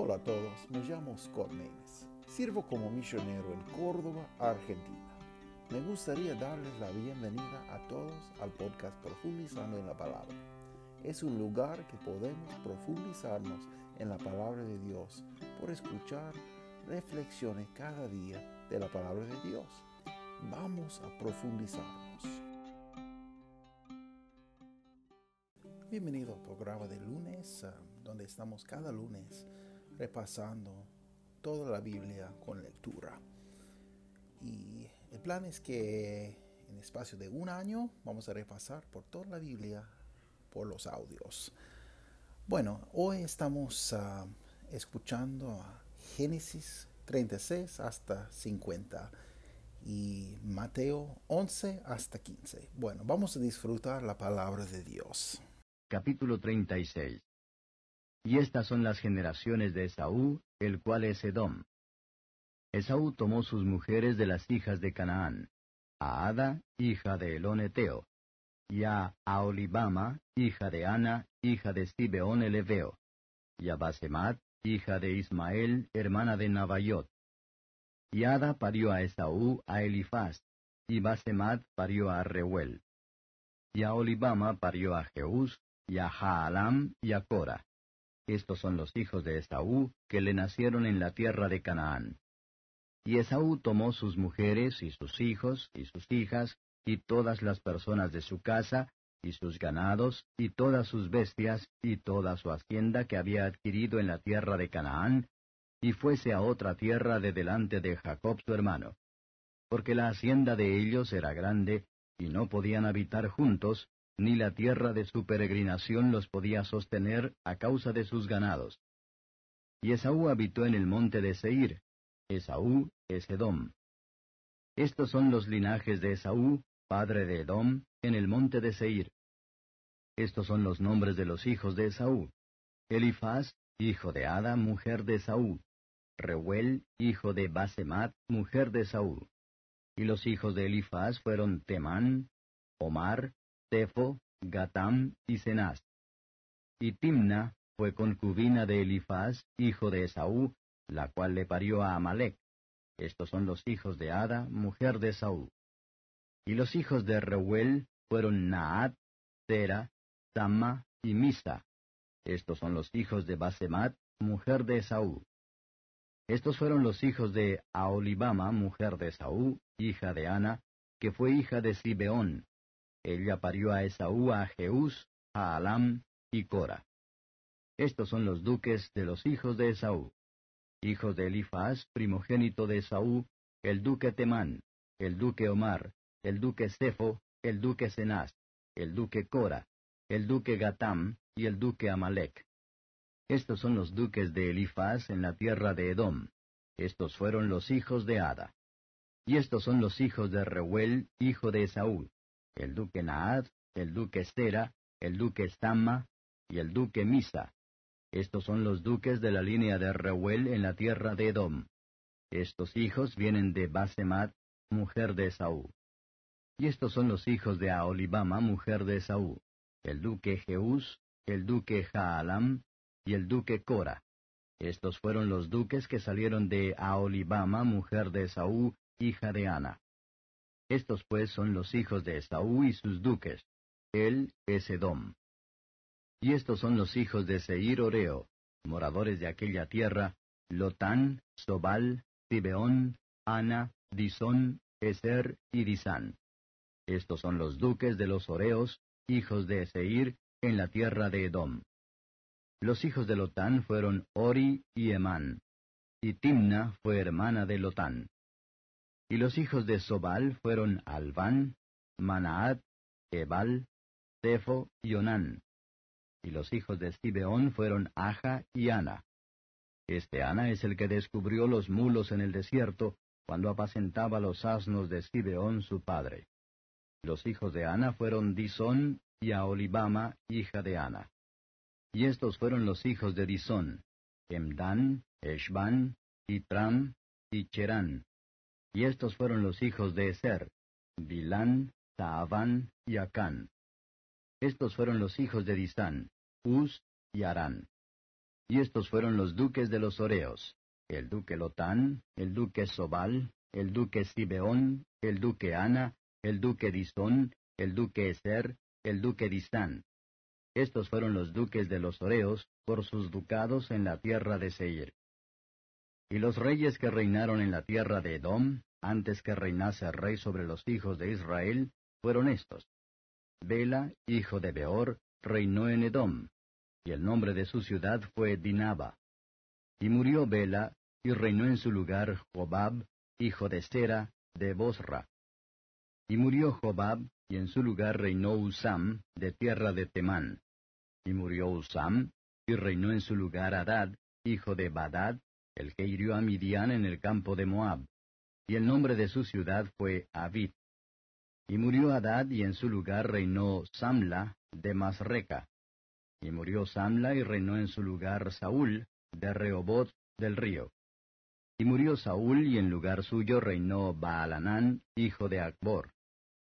Hola a todos, me llamo Scott Maines. Sirvo como misionero en Córdoba, Argentina. Me gustaría darles la bienvenida a todos al podcast Profundizando en la Palabra. Es un lugar que podemos profundizarnos en la palabra de Dios por escuchar reflexiones cada día de la palabra de Dios. Vamos a profundizarnos. Bienvenido al programa de lunes, ah, donde estamos cada lunes repasando toda la Biblia con lectura. Y el plan es que en espacio de un año vamos a repasar por toda la Biblia por los audios. Bueno, hoy estamos ah, escuchando a Génesis 36 hasta 50 y Mateo 11 hasta 15. Bueno, vamos a disfrutar la palabra de Dios capítulo 36. Y estas son las generaciones de Esaú, el cual es Edom. Esaú tomó sus mujeres de las hijas de Canaán, a Ada, hija de Eloneteo, y a Aolibama, hija de Ana, hija de Sibeón el Eveo, y a Basemat, hija de Ismael, hermana de Nabayot. Y Ada parió a Esaú a Elifaz, y Basemat parió a Reuel. Y a Olibama parió a Jeús, y a Jaalam y a Cora. Estos son los hijos de Esaú que le nacieron en la tierra de Canaán. Y Esaú tomó sus mujeres y sus hijos y sus hijas y todas las personas de su casa y sus ganados y todas sus bestias y toda su hacienda que había adquirido en la tierra de Canaán, y fuese a otra tierra de delante de Jacob su hermano. Porque la hacienda de ellos era grande, y no podían habitar juntos, ni la tierra de su peregrinación los podía sostener a causa de sus ganados. Y Esaú habitó en el monte de Seir. Esaú es Edom. Estos son los linajes de Esaú, padre de Edom, en el monte de Seir. Estos son los nombres de los hijos de Esaú. Elifaz, hijo de Ada, mujer de Esaú. Reuel, hijo de Basemat, mujer de Esaú. Y los hijos de Elifaz fueron Temán, Omar, Tefo, Gatam y Cenaz. Y Timna fue concubina de Elifaz, hijo de Esaú, la cual le parió a Amalek. Estos son los hijos de Ada, mujer de Esaú. Y los hijos de Reuel fueron Naat, Tera, Tamma y Misa. Estos son los hijos de Basemat, mujer de Esaú. Estos fueron los hijos de Aolibama, mujer de Esaú, hija de Ana, que fue hija de Sibeón, ella parió a Esaú a Jeús, a Alam y Cora. Estos son los duques de los hijos de Esaú. Hijos de Elifaz, primogénito de Esaú, el duque Temán, el duque Omar, el duque Cefo, el duque Cenaz, el duque Cora, el duque Gatam y el duque Amalek. Estos son los duques de Elifaz en la tierra de Edom. Estos fueron los hijos de Ada. Y estos son los hijos de Reuel, hijo de Esaú el duque Naad, el duque Estera, el duque Stamma y el duque Misa. Estos son los duques de la línea de Reuel en la tierra de Edom. Estos hijos vienen de Basemat, mujer de Esaú. Y estos son los hijos de Aolibama, mujer de Esaú, el duque Jeús, el duque Jaalam y el duque Cora. Estos fueron los duques que salieron de Aolibama, mujer de Esaú, hija de Ana. Estos pues son los hijos de Esaú y sus duques. Él es Edom. Y estos son los hijos de Seir Oreo, moradores de aquella tierra, Lotán, Sobal, Tibeón, Ana, Disón, Eser y Disán. Estos son los duques de los Oreos, hijos de Seir, en la tierra de Edom. Los hijos de Lotán fueron Ori y Emán, y Timna fue hermana de Lotán. Y los hijos de Sobal fueron Alván, Manaat, Ebal, Tefo y Onán. Y los hijos de Sibeón fueron Aja y Ana. Este Ana es el que descubrió los mulos en el desierto, cuando apacentaba los asnos de Sibeón su padre. Los hijos de Ana fueron Disón y Aolibama, hija de Ana. Y estos fueron los hijos de Disón, Emdan, Eshban, Itram y Cherán. Y estos fueron los hijos de Eser, Bilán, Taaván y Acán. Estos fueron los hijos de Disán, Uz y Arán. Y estos fueron los duques de los Oreos, el duque Lotán, el duque Sobal, el duque Sibeón, el duque Ana, el duque Disón, el duque Eser, el duque Distán. Estos fueron los duques de los Oreos por sus ducados en la tierra de Seir. Y los reyes que reinaron en la tierra de Edom, antes que reinase rey sobre los hijos de Israel, fueron estos. Bela, hijo de Beor, reinó en Edom, y el nombre de su ciudad fue Dinaba. Y murió Bela, y reinó en su lugar Jobab, hijo de Sera, de Bosra. Y murió Jobab, y en su lugar reinó Usam, de tierra de Temán. Y murió Usam, y reinó en su lugar Adad, hijo de Badad, el que hirió a Midian en el campo de Moab. Y el nombre de su ciudad fue Abid. Y murió Adad, y en su lugar reinó Samla, de Masreca. Y murió Samla, y reinó en su lugar Saúl, de Rehobot del río. Y murió Saúl, y en lugar suyo reinó Baalanán, hijo de Acbor.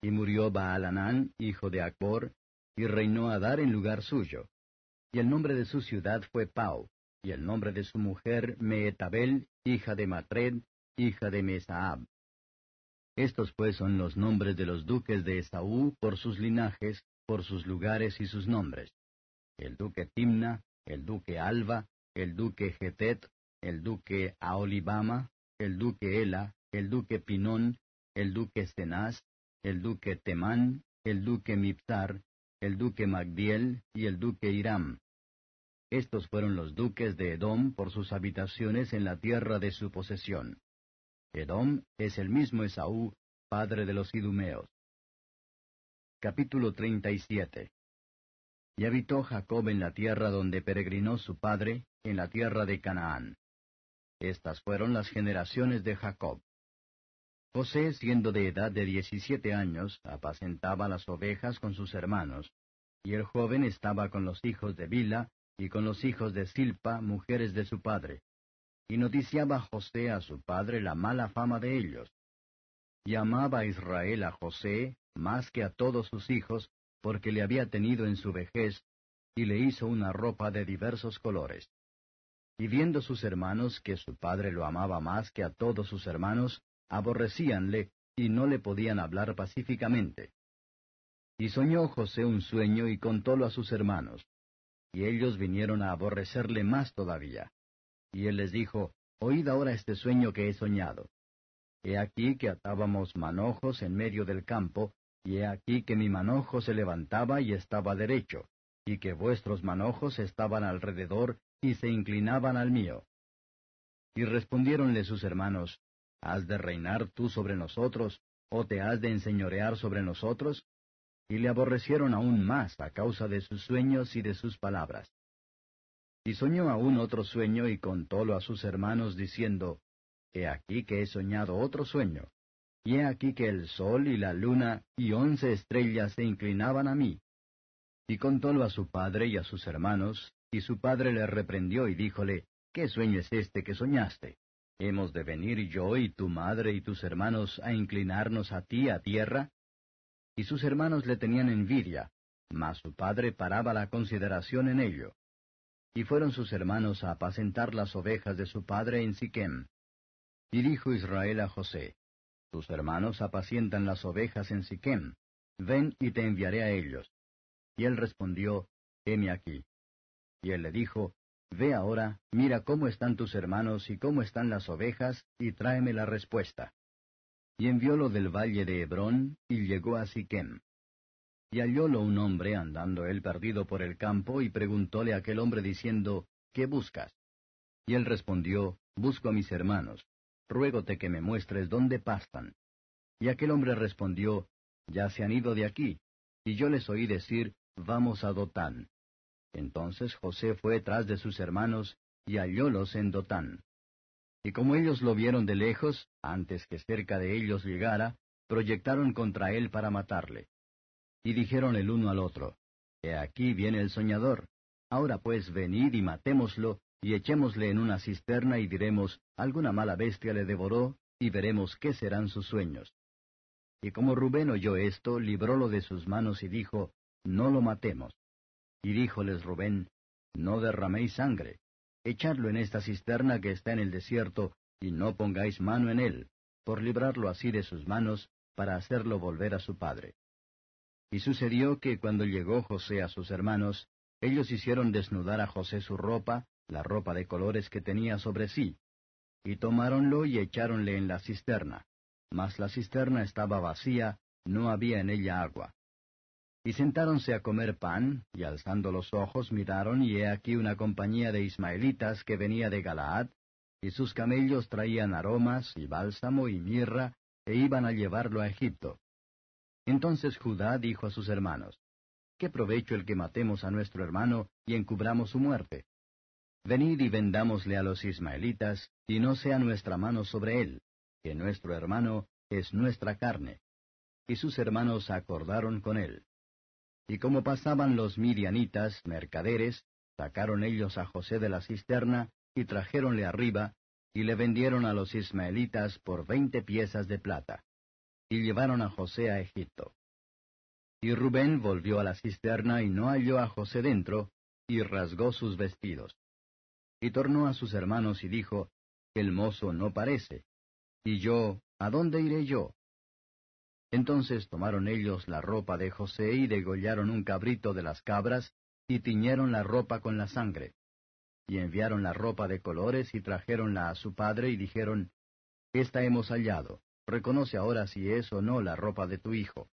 Y murió Baalanán, hijo de Acbor, y reinó Adar en lugar suyo. Y el nombre de su ciudad fue Pau, y el nombre de su mujer Meetabel, hija de Matred, hija de Mesaab. Estos pues son los nombres de los duques de Esaú por sus linajes, por sus lugares y sus nombres. El duque Timna, el duque Alba, el duque Getet, el duque Aolibama, el duque Ela, el duque Pinón, el duque Cenaz, el duque Temán, el duque Miptar, el duque Magdiel y el duque Hiram. Estos fueron los duques de Edom por sus habitaciones en la tierra de su posesión. Edom es el mismo Esaú, padre de los idumeos. Capítulo 37 Y habitó Jacob en la tierra donde peregrinó su padre, en la tierra de Canaán. Estas fueron las generaciones de Jacob. José, siendo de edad de diecisiete años, apacentaba las ovejas con sus hermanos, y el joven estaba con los hijos de Bila y con los hijos de Silpa, mujeres de su padre. Y noticiaba José a su padre la mala fama de ellos. Y amaba Israel a José más que a todos sus hijos, porque le había tenido en su vejez, y le hizo una ropa de diversos colores. Y viendo sus hermanos que su padre lo amaba más que a todos sus hermanos, aborrecíanle y no le podían hablar pacíficamente. Y soñó José un sueño y contólo a sus hermanos. Y ellos vinieron a aborrecerle más todavía. Y él les dijo, Oíd ahora este sueño que he soñado. He aquí que atábamos manojos en medio del campo, y he aquí que mi manojo se levantaba y estaba derecho, y que vuestros manojos estaban alrededor y se inclinaban al mío. Y respondiéronle sus hermanos, ¿Has de reinar tú sobre nosotros, o te has de enseñorear sobre nosotros? Y le aborrecieron aún más a causa de sus sueños y de sus palabras. Y soñó aún otro sueño y contólo a sus hermanos diciendo, He aquí que he soñado otro sueño, y he aquí que el sol y la luna y once estrellas se inclinaban a mí. Y contólo a su padre y a sus hermanos, y su padre le reprendió y díjole, ¿Qué sueño es este que soñaste? ¿Hemos de venir yo y tu madre y tus hermanos a inclinarnos a ti a tierra? Y sus hermanos le tenían envidia, mas su padre paraba la consideración en ello. Y fueron sus hermanos a apacentar las ovejas de su padre en Siquem. Y dijo Israel a José, Tus hermanos apacientan las ovejas en Siquem, ven y te enviaré a ellos. Y él respondió, Heme aquí. Y él le dijo, Ve ahora, mira cómo están tus hermanos y cómo están las ovejas, y tráeme la respuesta. Y enviólo del valle de Hebrón, y llegó a Siquem. Y hallólo un hombre andando él perdido por el campo, y preguntóle a aquel hombre diciendo, ¿Qué buscas? Y él respondió, Busco a mis hermanos. Ruégote que me muestres dónde pastan. Y aquel hombre respondió, Ya se han ido de aquí. Y yo les oí decir, Vamos a Dotán. Entonces José fue tras de sus hermanos, y hallólos en Dotán. Y como ellos lo vieron de lejos, antes que cerca de ellos llegara, proyectaron contra él para matarle. Y dijeron el uno al otro, He aquí viene el soñador. Ahora pues venid y matémoslo, y echémosle en una cisterna y diremos, alguna mala bestia le devoró, y veremos qué serán sus sueños. Y como Rubén oyó esto, librólo de sus manos y dijo, No lo matemos. Y díjoles Rubén, No derraméis sangre, echadlo en esta cisterna que está en el desierto, y no pongáis mano en él, por librarlo así de sus manos, para hacerlo volver a su padre. Y sucedió que cuando llegó José a sus hermanos, ellos hicieron desnudar a José su ropa, la ropa de colores que tenía sobre sí, y tomáronlo y echáronle en la cisterna. Mas la cisterna estaba vacía, no había en ella agua. Y sentáronse a comer pan, y alzando los ojos miraron, y he aquí una compañía de ismaelitas que venía de Galaad, y sus camellos traían aromas, y bálsamo, y mirra, e iban a llevarlo a Egipto. Entonces Judá dijo a sus hermanos, ¿Qué provecho el que matemos a nuestro hermano y encubramos su muerte? Venid y vendámosle a los ismaelitas, y no sea nuestra mano sobre él, que nuestro hermano es nuestra carne. Y sus hermanos acordaron con él. Y como pasaban los midianitas, mercaderes, sacaron ellos a José de la cisterna, y trajéronle arriba, y le vendieron a los ismaelitas por veinte piezas de plata. Y llevaron a José a Egipto. Y Rubén volvió a la cisterna y no halló a José dentro, y rasgó sus vestidos. Y tornó a sus hermanos y dijo, El mozo no parece. Y yo, ¿a dónde iré yo? Entonces tomaron ellos la ropa de José y degollaron un cabrito de las cabras, y tiñeron la ropa con la sangre. Y enviaron la ropa de colores y trajéronla a su padre y dijeron, Esta hemos hallado, reconoce ahora si es o no la ropa de tu hijo.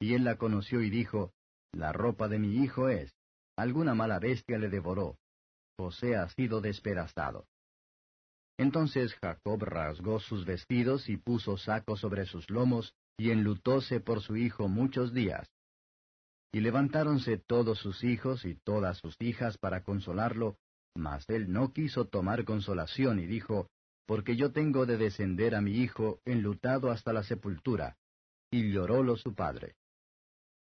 Y él la conoció y dijo, La ropa de mi hijo es, alguna mala bestia le devoró. José ha sido despedazado. Entonces Jacob rasgó sus vestidos y puso saco sobre sus lomos, y enlutóse por su hijo muchos días. Y levantáronse todos sus hijos y todas sus hijas para consolarlo, mas él no quiso tomar consolación y dijo, Porque yo tengo de descender a mi hijo enlutado hasta la sepultura. Y llorólo su padre.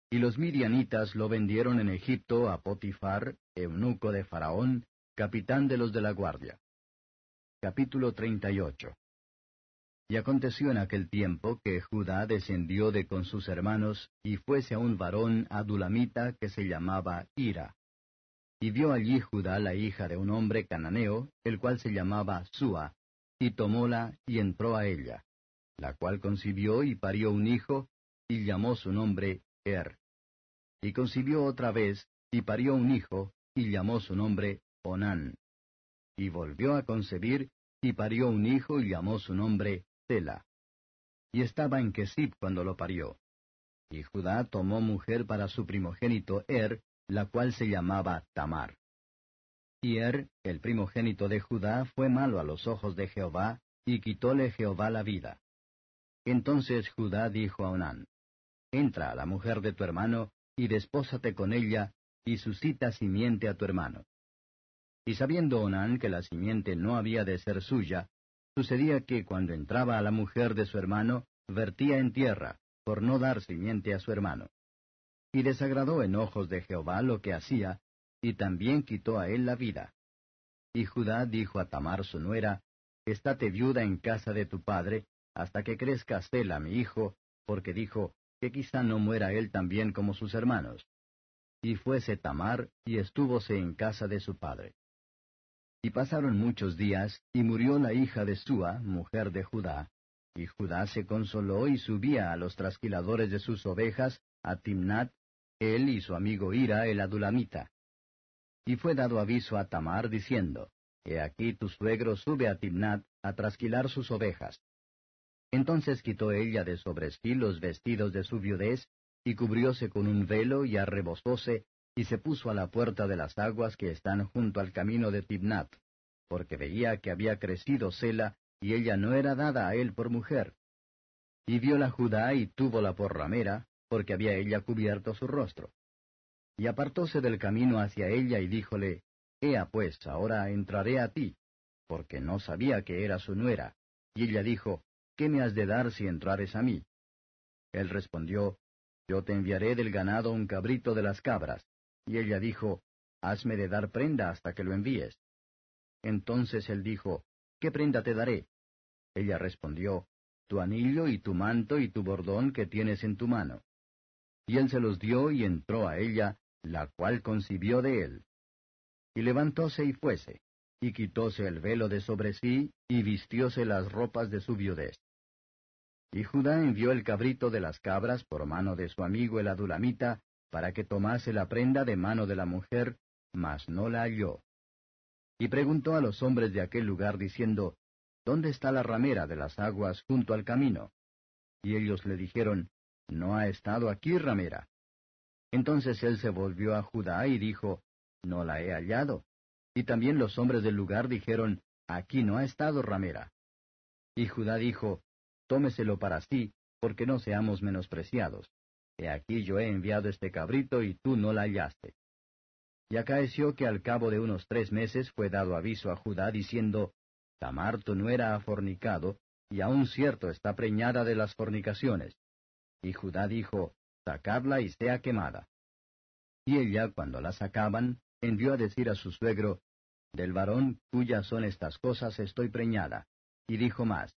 Y los midianitas lo vendieron en Egipto a Potifar, eunuco de Faraón, capitán de los de la guardia. Capítulo 38 y aconteció en aquel tiempo que Judá descendió de con sus hermanos, y fuese a un varón adulamita que se llamaba Ira. Y vio allí Judá la hija de un hombre cananeo, el cual se llamaba Sua, y tomóla y entró a ella, la cual concibió y parió un hijo, y llamó su nombre Er. Y concibió otra vez, y parió un hijo, y llamó su nombre Onán. Y volvió a concebir, y parió un hijo, y llamó su nombre y estaba en Kesib cuando lo parió. Y Judá tomó mujer para su primogénito Er, la cual se llamaba Tamar. Y Er, el primogénito de Judá, fue malo a los ojos de Jehová, y quitóle Jehová la vida. Entonces Judá dijo a Onán, Entra a la mujer de tu hermano, y despósate con ella, y suscita simiente a tu hermano. Y sabiendo Onán que la simiente no había de ser suya, Sucedía que cuando entraba a la mujer de su hermano, vertía en tierra, por no dar simiente a su hermano. Y desagradó en ojos de Jehová lo que hacía, y también quitó a él la vida. Y Judá dijo a Tamar su nuera, Estate viuda en casa de tu padre, hasta que crezca Sela mi hijo, porque dijo, que quizá no muera él también como sus hermanos. Y fuese Tamar, y estúvose en casa de su padre. Y pasaron muchos días, y murió la hija de Sua, mujer de Judá. Y Judá se consoló y subía a los trasquiladores de sus ovejas, a Timnat, él y su amigo Ira el adulamita. Y fue dado aviso a Tamar diciendo, He aquí tu suegro sube a Timnat a trasquilar sus ovejas. Entonces quitó ella de sobre sí los vestidos de su viudez, y cubrióse con un velo y arrebozóse, y se puso a la puerta de las aguas que están junto al camino de Tibnat, porque veía que había crecido Sela, y ella no era dada a él por mujer. Y viola Judá y túvola por ramera, porque había ella cubierto su rostro. Y apartóse del camino hacia ella y díjole, Ea pues, ahora entraré a ti, porque no sabía que era su nuera. Y ella dijo, ¿Qué me has de dar si entrares a mí? Él respondió, Yo te enviaré del ganado un cabrito de las cabras. Y ella dijo, Hazme de dar prenda hasta que lo envíes. Entonces él dijo, ¿Qué prenda te daré? Ella respondió, Tu anillo y tu manto y tu bordón que tienes en tu mano. Y él se los dio y entró a ella, la cual concibió de él. Y levantóse y fuese, y quitóse el velo de sobre sí, y vistióse las ropas de su viudez. Y Judá envió el cabrito de las cabras por mano de su amigo el adulamita, para que tomase la prenda de mano de la mujer, mas no la halló. Y preguntó a los hombres de aquel lugar diciendo, ¿Dónde está la ramera de las aguas junto al camino? Y ellos le dijeron, No ha estado aquí ramera. Entonces él se volvió a Judá y dijo, No la he hallado. Y también los hombres del lugar dijeron, Aquí no ha estado ramera. Y Judá dijo, Tómeselo para sí, porque no seamos menospreciados. He aquí yo he enviado este cabrito y tú no la hallaste. Y acaeció que al cabo de unos tres meses fue dado aviso a Judá diciendo, Tamar tu nuera ha fornicado, y aún cierto está preñada de las fornicaciones. Y Judá dijo, Sacadla y sea quemada. Y ella, cuando la sacaban, envió a decir a su suegro, Del varón cuyas son estas cosas estoy preñada. Y dijo más,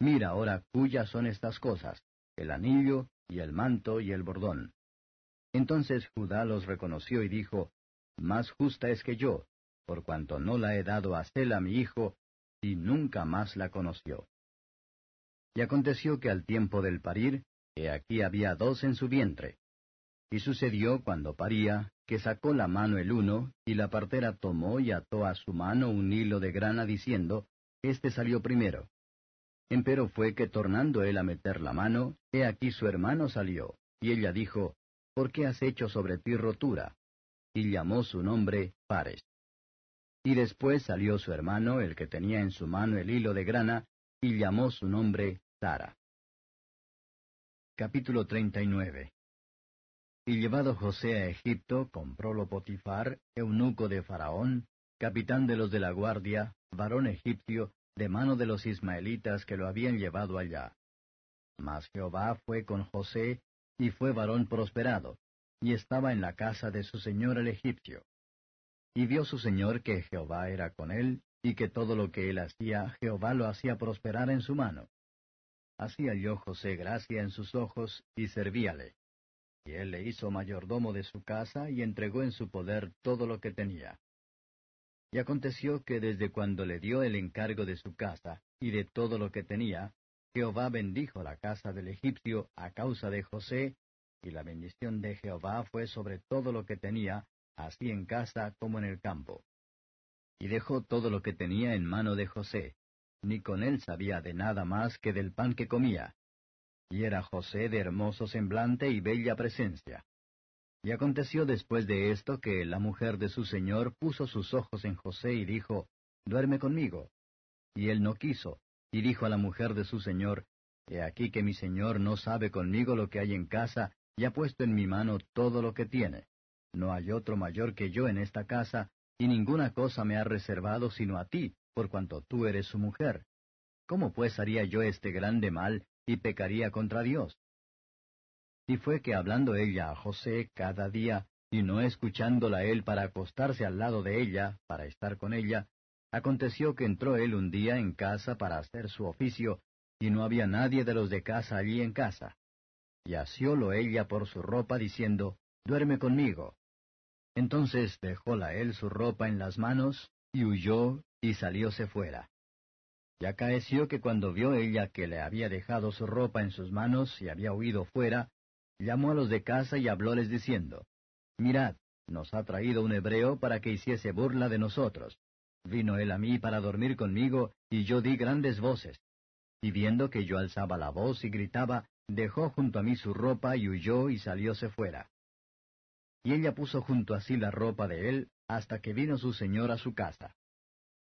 Mira ahora cuyas son estas cosas, el anillo, y el manto, y el bordón. Entonces Judá los reconoció y dijo, Más justa es que yo, por cuanto no la he dado a Sela mi hijo, y nunca más la conoció. Y aconteció que al tiempo del parir, he aquí había dos en su vientre. Y sucedió cuando paría, que sacó la mano el uno, y la partera tomó y ató a su mano un hilo de grana, diciendo, Este salió primero. Empero fue que tornando él a meter la mano, he aquí su hermano salió, y ella dijo, ¿Por qué has hecho sobre ti rotura? Y llamó su nombre Pares. Y después salió su hermano, el que tenía en su mano el hilo de grana, y llamó su nombre Sara. Capítulo 39 Y llevado José a Egipto, comprólo Potifar, eunuco de Faraón, capitán de los de la guardia, varón egipcio, de mano de los ismaelitas que lo habían llevado allá. Mas Jehová fue con José, y fue varón prosperado, y estaba en la casa de su señor el egipcio. Y vio su señor que Jehová era con él, y que todo lo que él hacía, Jehová lo hacía prosperar en su mano. Así halló José gracia en sus ojos, y servíale. Y él le hizo mayordomo de su casa, y entregó en su poder todo lo que tenía. Y aconteció que desde cuando le dio el encargo de su casa y de todo lo que tenía, Jehová bendijo la casa del egipcio a causa de José, y la bendición de Jehová fue sobre todo lo que tenía, así en casa como en el campo. Y dejó todo lo que tenía en mano de José, ni con él sabía de nada más que del pan que comía. Y era José de hermoso semblante y bella presencia. Y aconteció después de esto que la mujer de su señor puso sus ojos en José y dijo, Duerme conmigo. Y él no quiso, y dijo a la mujer de su señor, He aquí que mi señor no sabe conmigo lo que hay en casa, y ha puesto en mi mano todo lo que tiene. No hay otro mayor que yo en esta casa, y ninguna cosa me ha reservado sino a ti, por cuanto tú eres su mujer. ¿Cómo pues haría yo este grande mal y pecaría contra Dios? Y fue que hablando ella a José cada día, y no escuchándola él para acostarse al lado de ella, para estar con ella, aconteció que entró él un día en casa para hacer su oficio, y no había nadie de los de casa allí en casa. Y asiólo ella por su ropa, diciendo, Duerme conmigo. Entonces dejóla él su ropa en las manos, y huyó, y salióse fuera. Y acaeció que cuando vio ella que le había dejado su ropa en sus manos y había huido fuera, llamó a los de casa y hablóles diciendo, Mirad, nos ha traído un hebreo para que hiciese burla de nosotros. Vino él a mí para dormir conmigo, y yo di grandes voces. Y viendo que yo alzaba la voz y gritaba, dejó junto a mí su ropa y huyó y salióse fuera. Y ella puso junto a sí la ropa de él, hasta que vino su señor a su casa.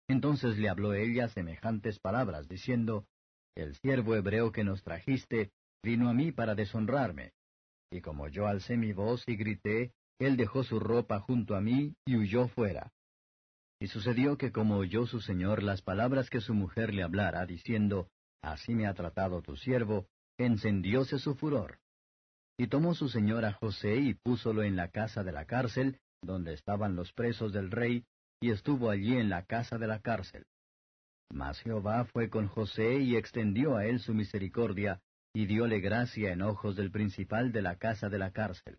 Entonces le habló ella semejantes palabras, diciendo, El siervo hebreo que nos trajiste vino a mí para deshonrarme. Y como yo alcé mi voz y grité, él dejó su ropa junto a mí y huyó fuera. Y sucedió que como oyó su señor las palabras que su mujer le hablara, diciendo, Así me ha tratado tu siervo, encendióse su furor. Y tomó su señor a José y púsolo en la casa de la cárcel, donde estaban los presos del rey, y estuvo allí en la casa de la cárcel. Mas Jehová fue con José y extendió a él su misericordia, y dióle gracia en ojos del principal de la casa de la cárcel.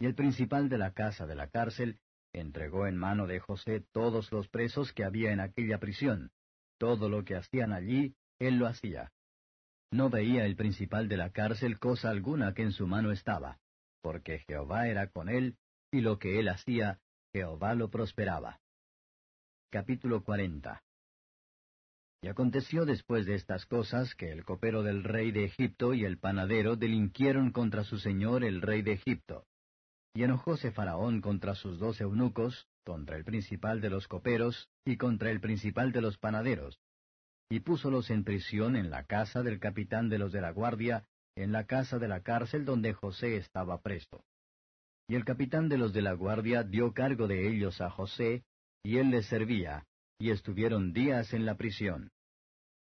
Y el principal de la casa de la cárcel entregó en mano de José todos los presos que había en aquella prisión. Todo lo que hacían allí, él lo hacía. No veía el principal de la cárcel cosa alguna que en su mano estaba, porque Jehová era con él, y lo que él hacía, Jehová lo prosperaba. Capítulo 40 Y aconteció después de estas cosas que el copero del rey de Egipto y el panadero delinquieron contra su señor el rey de Egipto. Y enojóse Faraón contra sus dos eunucos, contra el principal de los coperos y contra el principal de los panaderos, y púsolos en prisión en la casa del capitán de los de la guardia, en la casa de la cárcel donde José estaba preso. Y el capitán de los de la guardia dio cargo de ellos a José, y él les servía, y estuvieron días en la prisión.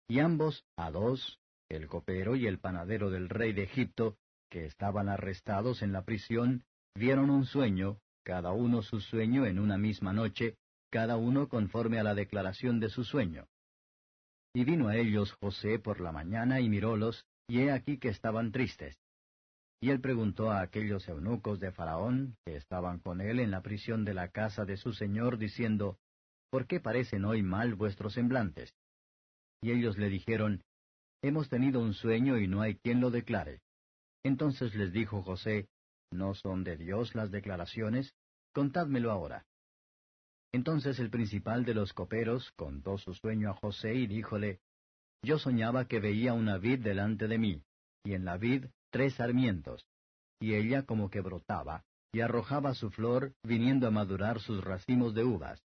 Y ambos, a dos, el copero y el panadero del rey de Egipto, que estaban arrestados en la prisión, vieron un sueño, cada uno su sueño en una misma noche, cada uno conforme a la declaración de su sueño. Y vino a ellos José por la mañana y mirólos, y he aquí que estaban tristes. Y él preguntó a aquellos eunucos de Faraón, que estaban con él en la prisión de la casa de su señor, diciendo, ¿Por qué parecen hoy mal vuestros semblantes? Y ellos le dijeron, Hemos tenido un sueño y no hay quien lo declare. Entonces les dijo José, ¿No son de Dios las declaraciones? Contádmelo ahora. Entonces el principal de los coperos contó su sueño a José y díjole, Yo soñaba que veía una vid delante de mí, y en la vid tres sarmientos, y ella como que brotaba, y arrojaba su flor, viniendo a madurar sus racimos de uvas,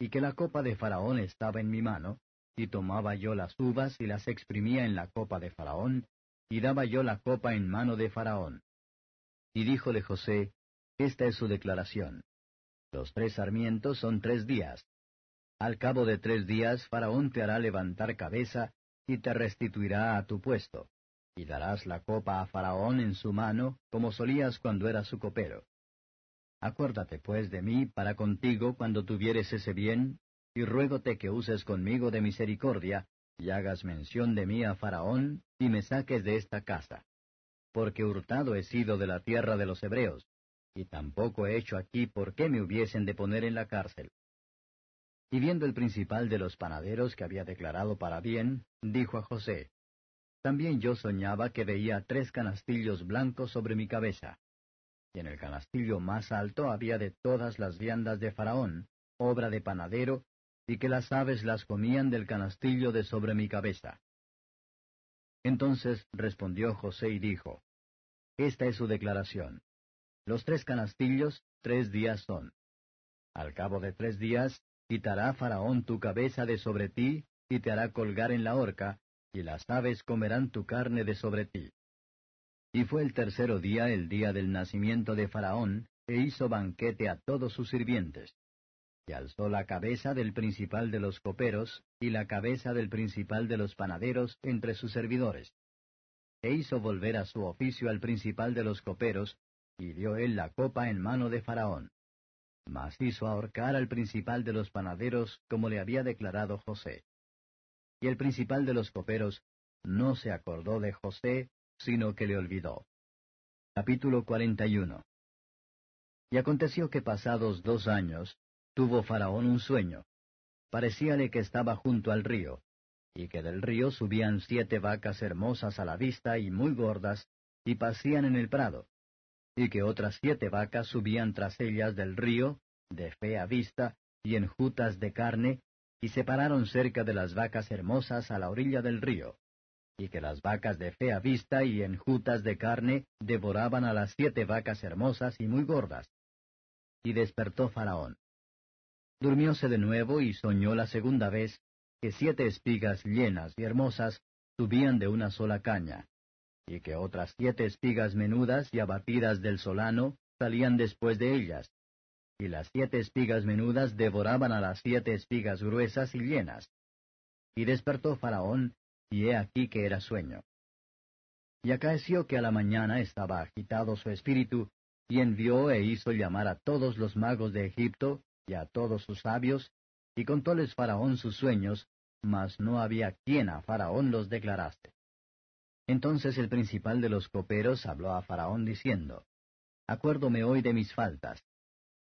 y que la copa de Faraón estaba en mi mano, y tomaba yo las uvas y las exprimía en la copa de Faraón, y daba yo la copa en mano de Faraón. Y díjole José, Esta es su declaración. Los tres sarmientos son tres días. Al cabo de tres días Faraón te hará levantar cabeza y te restituirá a tu puesto, y darás la copa a Faraón en su mano, como solías cuando eras su copero. Acuérdate pues de mí para contigo cuando tuvieres ese bien, y ruégote que uses conmigo de misericordia, y hagas mención de mí a Faraón, y me saques de esta casa. Porque hurtado he sido de la tierra de los hebreos, y tampoco he hecho aquí por qué me hubiesen de poner en la cárcel. Y viendo el principal de los panaderos que había declarado para bien, dijo a José, También yo soñaba que veía tres canastillos blancos sobre mi cabeza. Y en el canastillo más alto había de todas las viandas de Faraón, obra de panadero, y que las aves las comían del canastillo de sobre mi cabeza. Entonces respondió José y dijo, Esta es su declaración. Los tres canastillos, tres días son. Al cabo de tres días, quitará Faraón tu cabeza de sobre ti, y te hará colgar en la horca, y las aves comerán tu carne de sobre ti. Y fue el tercero día el día del nacimiento de Faraón, e hizo banquete a todos sus sirvientes. Y alzó la cabeza del principal de los coperos, y la cabeza del principal de los panaderos entre sus servidores. E hizo volver a su oficio al principal de los coperos, y dio él la copa en mano de Faraón. Mas hizo ahorcar al principal de los panaderos como le había declarado José. Y el principal de los coperos no se acordó de José, sino que le olvidó. Capítulo 41 Y aconteció que pasados dos años, tuvo Faraón un sueño. Parecíale que estaba junto al río, y que del río subían siete vacas hermosas a la vista y muy gordas, y pasían en el prado y que otras siete vacas subían tras ellas del río, de fea vista, y enjutas de carne, y se pararon cerca de las vacas hermosas a la orilla del río, y que las vacas de fea vista y enjutas de carne devoraban a las siete vacas hermosas y muy gordas. Y despertó Faraón. Durmióse de nuevo y soñó la segunda vez que siete espigas llenas y hermosas subían de una sola caña, y que otras siete espigas menudas y abatidas del solano salían después de ellas, y las siete espigas menudas devoraban a las siete espigas gruesas y llenas. Y despertó Faraón, y he aquí que era sueño. Y acaeció que a la mañana estaba agitado su espíritu, y envió e hizo llamar a todos los magos de Egipto, y a todos sus sabios, y contóles Faraón sus sueños, mas no había quien a Faraón los declarase. Entonces el principal de los coperos habló a Faraón diciendo, Acuérdome hoy de mis faltas.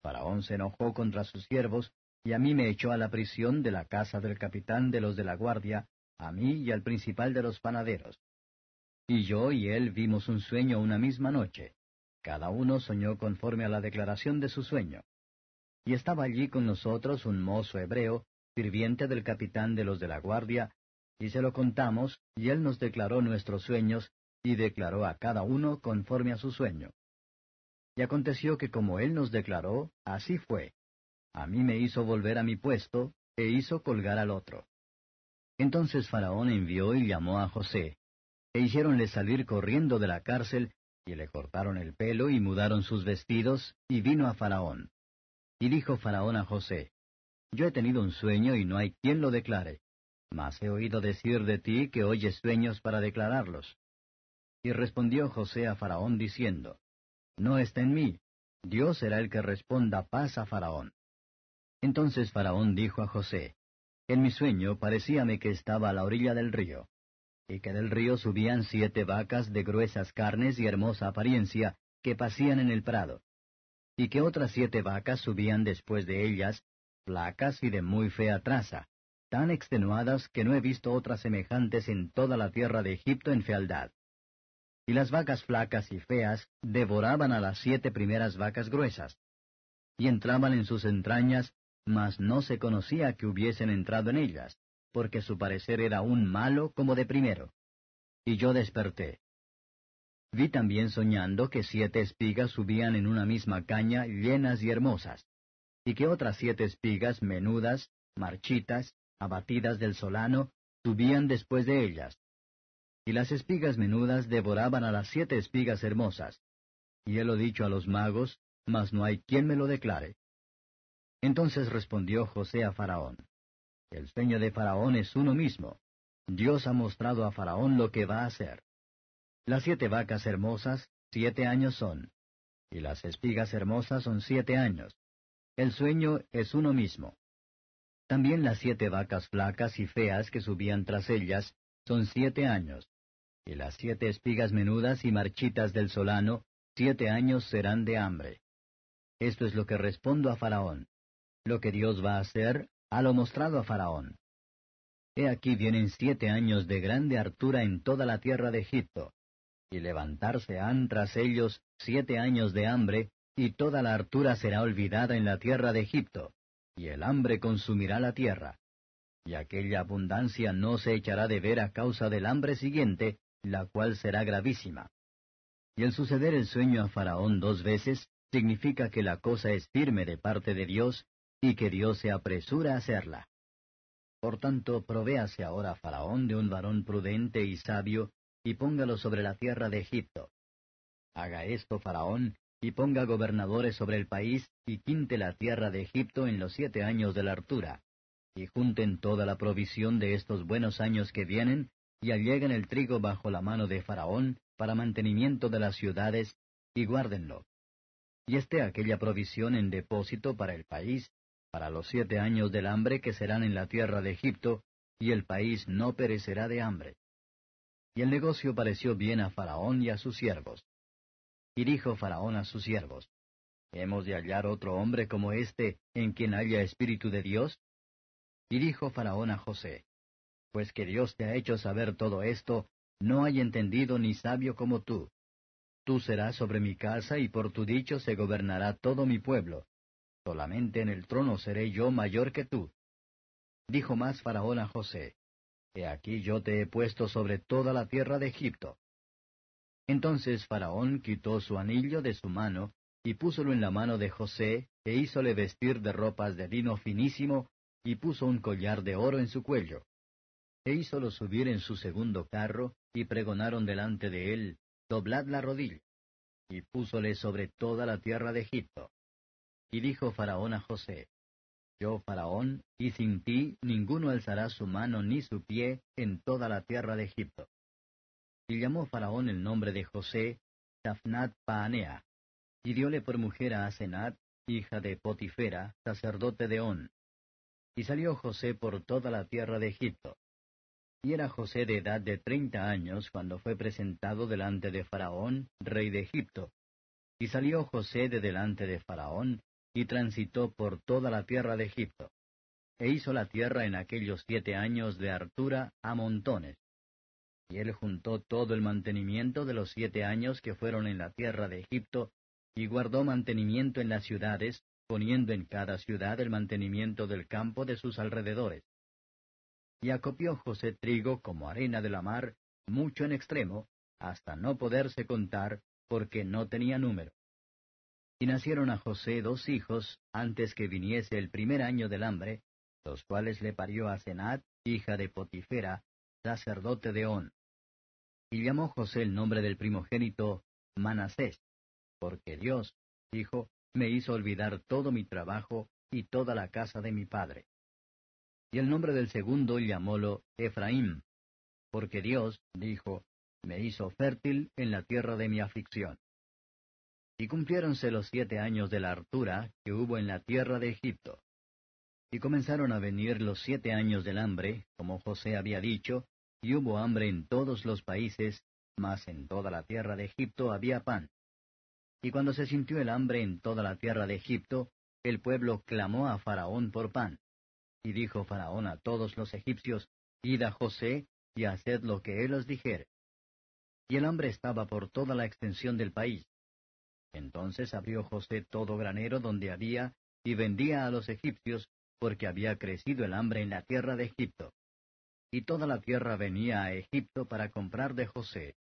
Faraón se enojó contra sus siervos, y a mí me echó a la prisión de la casa del capitán de los de la guardia, a mí y al principal de los panaderos. Y yo y él vimos un sueño una misma noche. Cada uno soñó conforme a la declaración de su sueño. Y estaba allí con nosotros un mozo hebreo, sirviente del capitán de los de la guardia, y se lo contamos, y él nos declaró nuestros sueños, y declaró a cada uno conforme a su sueño. Y aconteció que como él nos declaró, así fue. A mí me hizo volver a mi puesto, e hizo colgar al otro. Entonces Faraón envió y llamó a José, e hiciéronle salir corriendo de la cárcel, y le cortaron el pelo y mudaron sus vestidos, y vino a Faraón. Y dijo Faraón a José, Yo he tenido un sueño y no hay quien lo declare, mas he oído decir de ti que oyes sueños para declararlos. Y respondió José a Faraón diciendo, No está en mí, Dios será el que responda paz a Faraón. Entonces Faraón dijo a José, En mi sueño parecíame que estaba a la orilla del río, y que del río subían siete vacas de gruesas carnes y hermosa apariencia, que pasían en el prado, y que otras siete vacas subían después de ellas, flacas y de muy fea traza, tan extenuadas que no he visto otras semejantes en toda la tierra de Egipto en fealdad. Y las vacas flacas y feas devoraban a las siete primeras vacas gruesas, y entraban en sus entrañas mas no se conocía que hubiesen entrado en ellas, porque su parecer era un malo como de primero. Y yo desperté. Vi también soñando que siete espigas subían en una misma caña llenas y hermosas, y que otras siete espigas menudas, marchitas, abatidas del solano, subían después de ellas. Y las espigas menudas devoraban a las siete espigas hermosas. Y he lo dicho a los magos, mas no hay quien me lo declare. Entonces respondió José a Faraón, El sueño de Faraón es uno mismo. Dios ha mostrado a Faraón lo que va a hacer. Las siete vacas hermosas, siete años son, y las espigas hermosas son siete años. El sueño es uno mismo. También las siete vacas flacas y feas que subían tras ellas son siete años, y las siete espigas menudas y marchitas del solano, siete años serán de hambre. Esto es lo que respondo a Faraón. Lo que Dios va a hacer, ha lo mostrado a Faraón. He aquí vienen siete años de grande hartura en toda la tierra de Egipto, y levantarse han tras ellos siete años de hambre, y toda la hartura será olvidada en la tierra de Egipto, y el hambre consumirá la tierra. Y aquella abundancia no se echará de ver a causa del hambre siguiente, la cual será gravísima. Y el suceder el sueño a Faraón dos veces significa que la cosa es firme de parte de Dios y que Dios se apresura a hacerla. Por tanto, provéase ahora Faraón de un varón prudente y sabio, y póngalo sobre la tierra de Egipto. Haga esto Faraón, y ponga gobernadores sobre el país, y quinte la tierra de Egipto en los siete años de la hartura, y junten toda la provisión de estos buenos años que vienen, y alleguen el trigo bajo la mano de Faraón, para mantenimiento de las ciudades, y guárdenlo. Y esté aquella provisión en depósito para el país, para los siete años del hambre que serán en la tierra de Egipto, y el país no perecerá de hambre. Y el negocio pareció bien a Faraón y a sus siervos. Y dijo Faraón a sus siervos, ¿Hemos de hallar otro hombre como este en quien haya espíritu de Dios? Y dijo Faraón a José, Pues que Dios te ha hecho saber todo esto, no hay entendido ni sabio como tú. Tú serás sobre mi casa y por tu dicho se gobernará todo mi pueblo, solamente en el trono seré yo mayor que tú. Dijo más Faraón a José, He aquí yo te he puesto sobre toda la tierra de Egipto. Entonces Faraón quitó su anillo de su mano, y púsolo en la mano de José, e hízole vestir de ropas de lino finísimo, y puso un collar de oro en su cuello. E hízolo subir en su segundo carro, y pregonaron delante de él, Doblad la rodilla. Y púsole sobre toda la tierra de Egipto. Y dijo Faraón a José, Yo, Faraón, y sin ti ninguno alzará su mano ni su pie en toda la tierra de Egipto. Y llamó Faraón el nombre de José, Tafnat Paanea, y diole por mujer a Asenat, hija de Potifera, sacerdote de On. Y salió José por toda la tierra de Egipto. Y era José de edad de treinta años cuando fue presentado delante de Faraón, rey de Egipto. Y salió José de delante de Faraón, y transitó por toda la tierra de Egipto. E hizo la tierra en aquellos siete años de hartura a montones. Y él juntó todo el mantenimiento de los siete años que fueron en la tierra de Egipto, y guardó mantenimiento en las ciudades, poniendo en cada ciudad el mantenimiento del campo de sus alrededores. Y acopió José trigo como arena de la mar, mucho en extremo, hasta no poderse contar, porque no tenía número. Y nacieron a José dos hijos antes que viniese el primer año del hambre, los cuales le parió a Senat, hija de Potifera, sacerdote de On. Y llamó José el nombre del primogénito Manasés, porque Dios, dijo, me hizo olvidar todo mi trabajo y toda la casa de mi padre. Y el nombre del segundo llamólo Efraín, porque Dios, dijo, me hizo fértil en la tierra de mi aflicción. Y cumpliéronse los siete años de la hartura que hubo en la tierra de Egipto. Y comenzaron a venir los siete años del hambre, como José había dicho, y hubo hambre en todos los países, mas en toda la tierra de Egipto había pan. Y cuando se sintió el hambre en toda la tierra de Egipto, el pueblo clamó a Faraón por pan. Y dijo Faraón a todos los egipcios, Id a José, y haced lo que él os dijere. Y el hambre estaba por toda la extensión del país. Entonces abrió José todo granero donde había, y vendía a los egipcios, porque había crecido el hambre en la tierra de Egipto. Y toda la tierra venía a Egipto para comprar de José,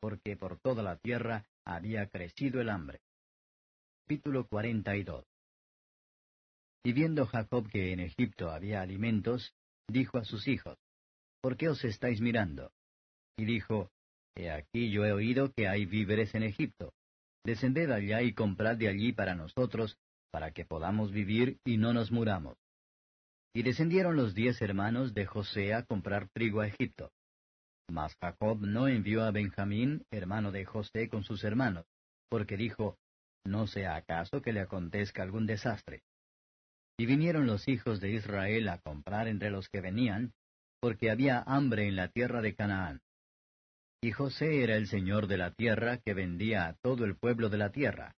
porque por toda la tierra había crecido el hambre. Capítulo 42 Y viendo Jacob que en Egipto había alimentos, dijo a sus hijos, ¿Por qué os estáis mirando? Y dijo, He aquí yo he oído que hay víveres en Egipto descended allá y comprad de allí para nosotros, para que podamos vivir y no nos muramos. Y descendieron los diez hermanos de José a comprar trigo a Egipto. Mas Jacob no envió a Benjamín, hermano de José, con sus hermanos, porque dijo, No sea acaso que le acontezca algún desastre. Y vinieron los hijos de Israel a comprar entre los que venían, porque había hambre en la tierra de Canaán. Y José era el señor de la tierra que vendía a todo el pueblo de la tierra.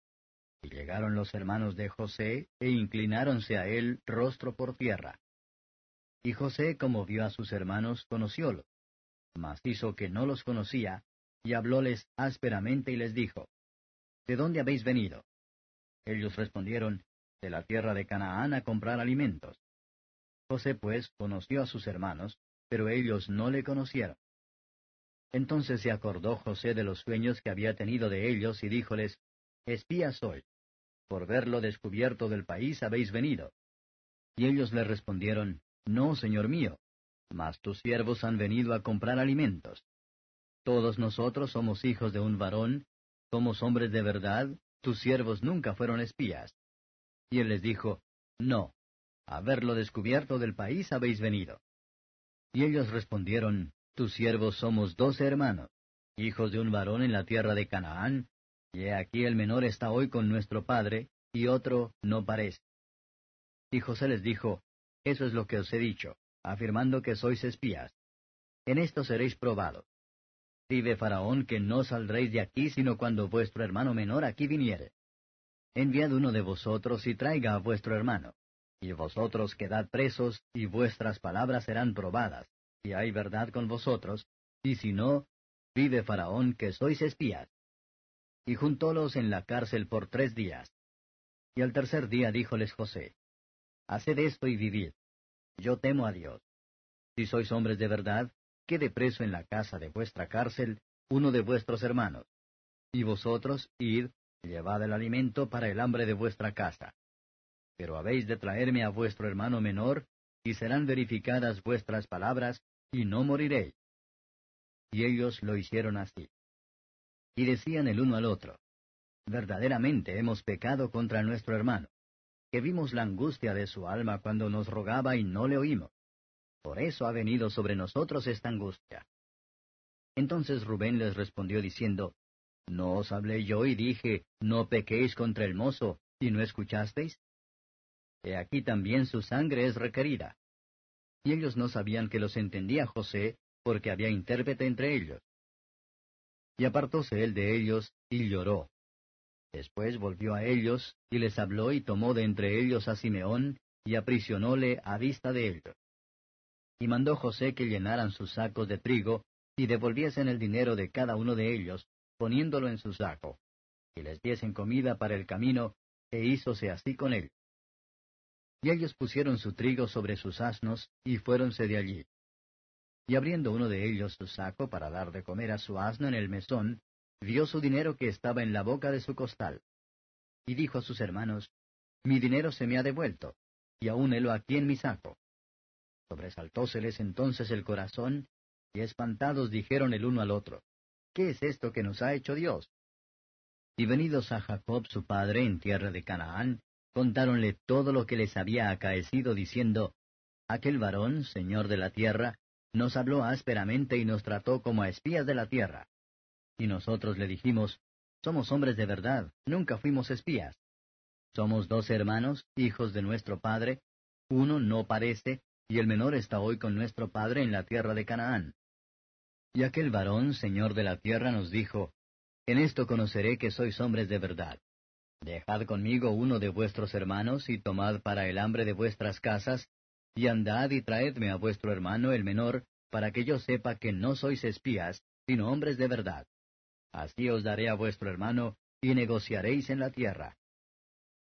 Y llegaron los hermanos de José e inclináronse a él rostro por tierra. Y José, como vio a sus hermanos, conociólos. Mas hizo que no los conocía, y hablóles ásperamente y les dijo, ¿De dónde habéis venido? Ellos respondieron, De la tierra de Canaán a comprar alimentos. José pues conoció a sus hermanos, pero ellos no le conocieron. Entonces se acordó José de los sueños que había tenido de ellos y díjoles, Espías soy. Por verlo descubierto del país habéis venido. Y ellos le respondieron, No, señor mío, mas tus siervos han venido a comprar alimentos. Todos nosotros somos hijos de un varón, somos hombres de verdad, tus siervos nunca fueron espías. Y él les dijo, No, a verlo descubierto del país habéis venido. Y ellos respondieron, tus siervos somos dos hermanos, hijos de un varón en la tierra de Canaán, y aquí el menor está hoy con nuestro padre, y otro no parece. Y José les dijo, Eso es lo que os he dicho, afirmando que sois espías. En esto seréis probados. Vive Faraón que no saldréis de aquí sino cuando vuestro hermano menor aquí viniere. Enviad uno de vosotros y traiga a vuestro hermano, y vosotros quedad presos, y vuestras palabras serán probadas si hay verdad con vosotros, y si no, vive Faraón que sois espías. Y juntólos en la cárcel por tres días. Y al tercer día díjoles José, Haced esto y vivid. Yo temo a Dios. Si sois hombres de verdad, quede preso en la casa de vuestra cárcel uno de vuestros hermanos. Y vosotros, id, llevad el alimento para el hambre de vuestra casa. Pero habéis de traerme a vuestro hermano menor, y serán verificadas vuestras palabras, y no moriréis. Y ellos lo hicieron así. Y decían el uno al otro, verdaderamente hemos pecado contra nuestro hermano, que vimos la angustia de su alma cuando nos rogaba y no le oímos. Por eso ha venido sobre nosotros esta angustia. Entonces Rubén les respondió diciendo, ¿No os hablé yo y dije, no pequéis contra el mozo, y no escuchasteis? He aquí también su sangre es requerida y ellos no sabían que los entendía José, porque había intérprete entre ellos. Y apartóse él de ellos, y lloró. Después volvió a ellos, y les habló y tomó de entre ellos a Simeón, y aprisionóle a vista de ellos. Y mandó José que llenaran sus sacos de trigo, y devolviesen el dinero de cada uno de ellos, poniéndolo en su saco, y les diesen comida para el camino, e hízose así con él. Y ellos pusieron su trigo sobre sus asnos, y fuéronse de allí. Y abriendo uno de ellos su saco para dar de comer a su asno en el mesón, vio su dinero que estaba en la boca de su costal. Y dijo a sus hermanos, Mi dinero se me ha devuelto, y aún helo aquí en mi saco. Sobresaltóseles entonces el corazón, y espantados dijeron el uno al otro, ¿Qué es esto que nos ha hecho Dios? Y venidos a Jacob su padre en tierra de Canaán, contáronle todo lo que les había acaecido, diciendo, Aquel varón, señor de la tierra, nos habló ásperamente y nos trató como a espías de la tierra. Y nosotros le dijimos, Somos hombres de verdad, nunca fuimos espías. Somos dos hermanos, hijos de nuestro padre, uno no parece, y el menor está hoy con nuestro padre en la tierra de Canaán. Y aquel varón, señor de la tierra, nos dijo, En esto conoceré que sois hombres de verdad. Dejad conmigo uno de vuestros hermanos, y tomad para el hambre de vuestras casas, y andad y traedme a vuestro hermano el menor, para que yo sepa que no sois espías, sino hombres de verdad. Así os daré a vuestro hermano, y negociaréis en la tierra.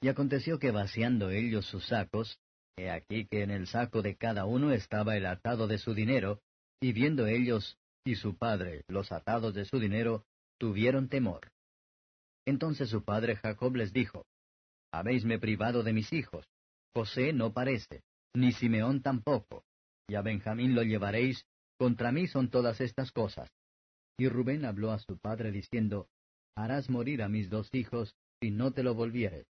Y aconteció que vaciando ellos sus sacos, he aquí que en el saco de cada uno estaba el atado de su dinero, y viendo ellos y su padre los atados de su dinero, tuvieron temor. Entonces su padre Jacob les dijo, Habéisme privado de mis hijos. José no parece, ni Simeón tampoco, y a Benjamín lo llevaréis, contra mí son todas estas cosas. Y Rubén habló a su padre diciendo, Harás morir a mis dos hijos, si no te lo volvieres.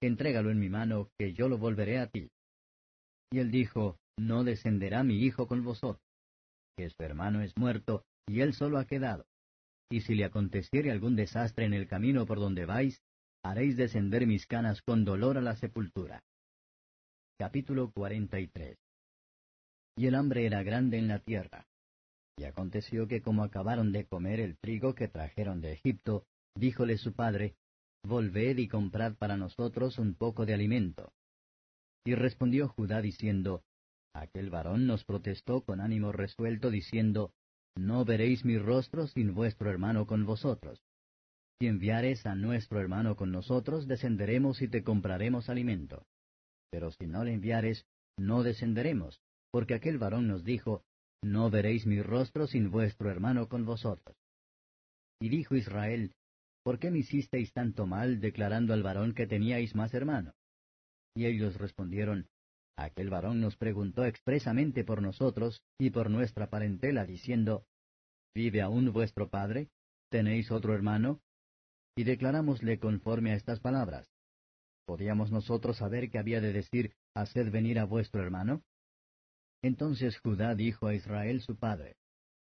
Entrégalo en mi mano, que yo lo volveré a ti. Y él dijo, No descenderá mi hijo con vosotros, que su hermano es muerto, y él solo ha quedado. Y si le aconteciere algún desastre en el camino por donde vais, haréis descender mis canas con dolor a la sepultura. Capítulo 43 Y el hambre era grande en la tierra, y aconteció que como acabaron de comer el trigo que trajeron de Egipto, díjole su padre, Volved y comprad para nosotros un poco de alimento. Y respondió Judá diciendo, Aquel varón nos protestó con ánimo resuelto, diciendo, No veréis mi rostro sin vuestro hermano con vosotros. Si enviares a nuestro hermano con nosotros, descenderemos y te compraremos alimento. Pero si no le enviares, no descenderemos, porque aquel varón nos dijo, no veréis mi rostro sin vuestro hermano con vosotros. Y dijo Israel, ¿por qué me hicisteis tanto mal declarando al varón que teníais más hermano? Y ellos respondieron, Aquel varón nos preguntó expresamente por nosotros y por nuestra parentela, diciendo, ¿Vive aún vuestro padre? ¿Tenéis otro hermano? Y declarámosle conforme a estas palabras. ¿Podíamos nosotros saber que había de decir, Haced venir a vuestro hermano? Entonces Judá dijo a Israel su padre,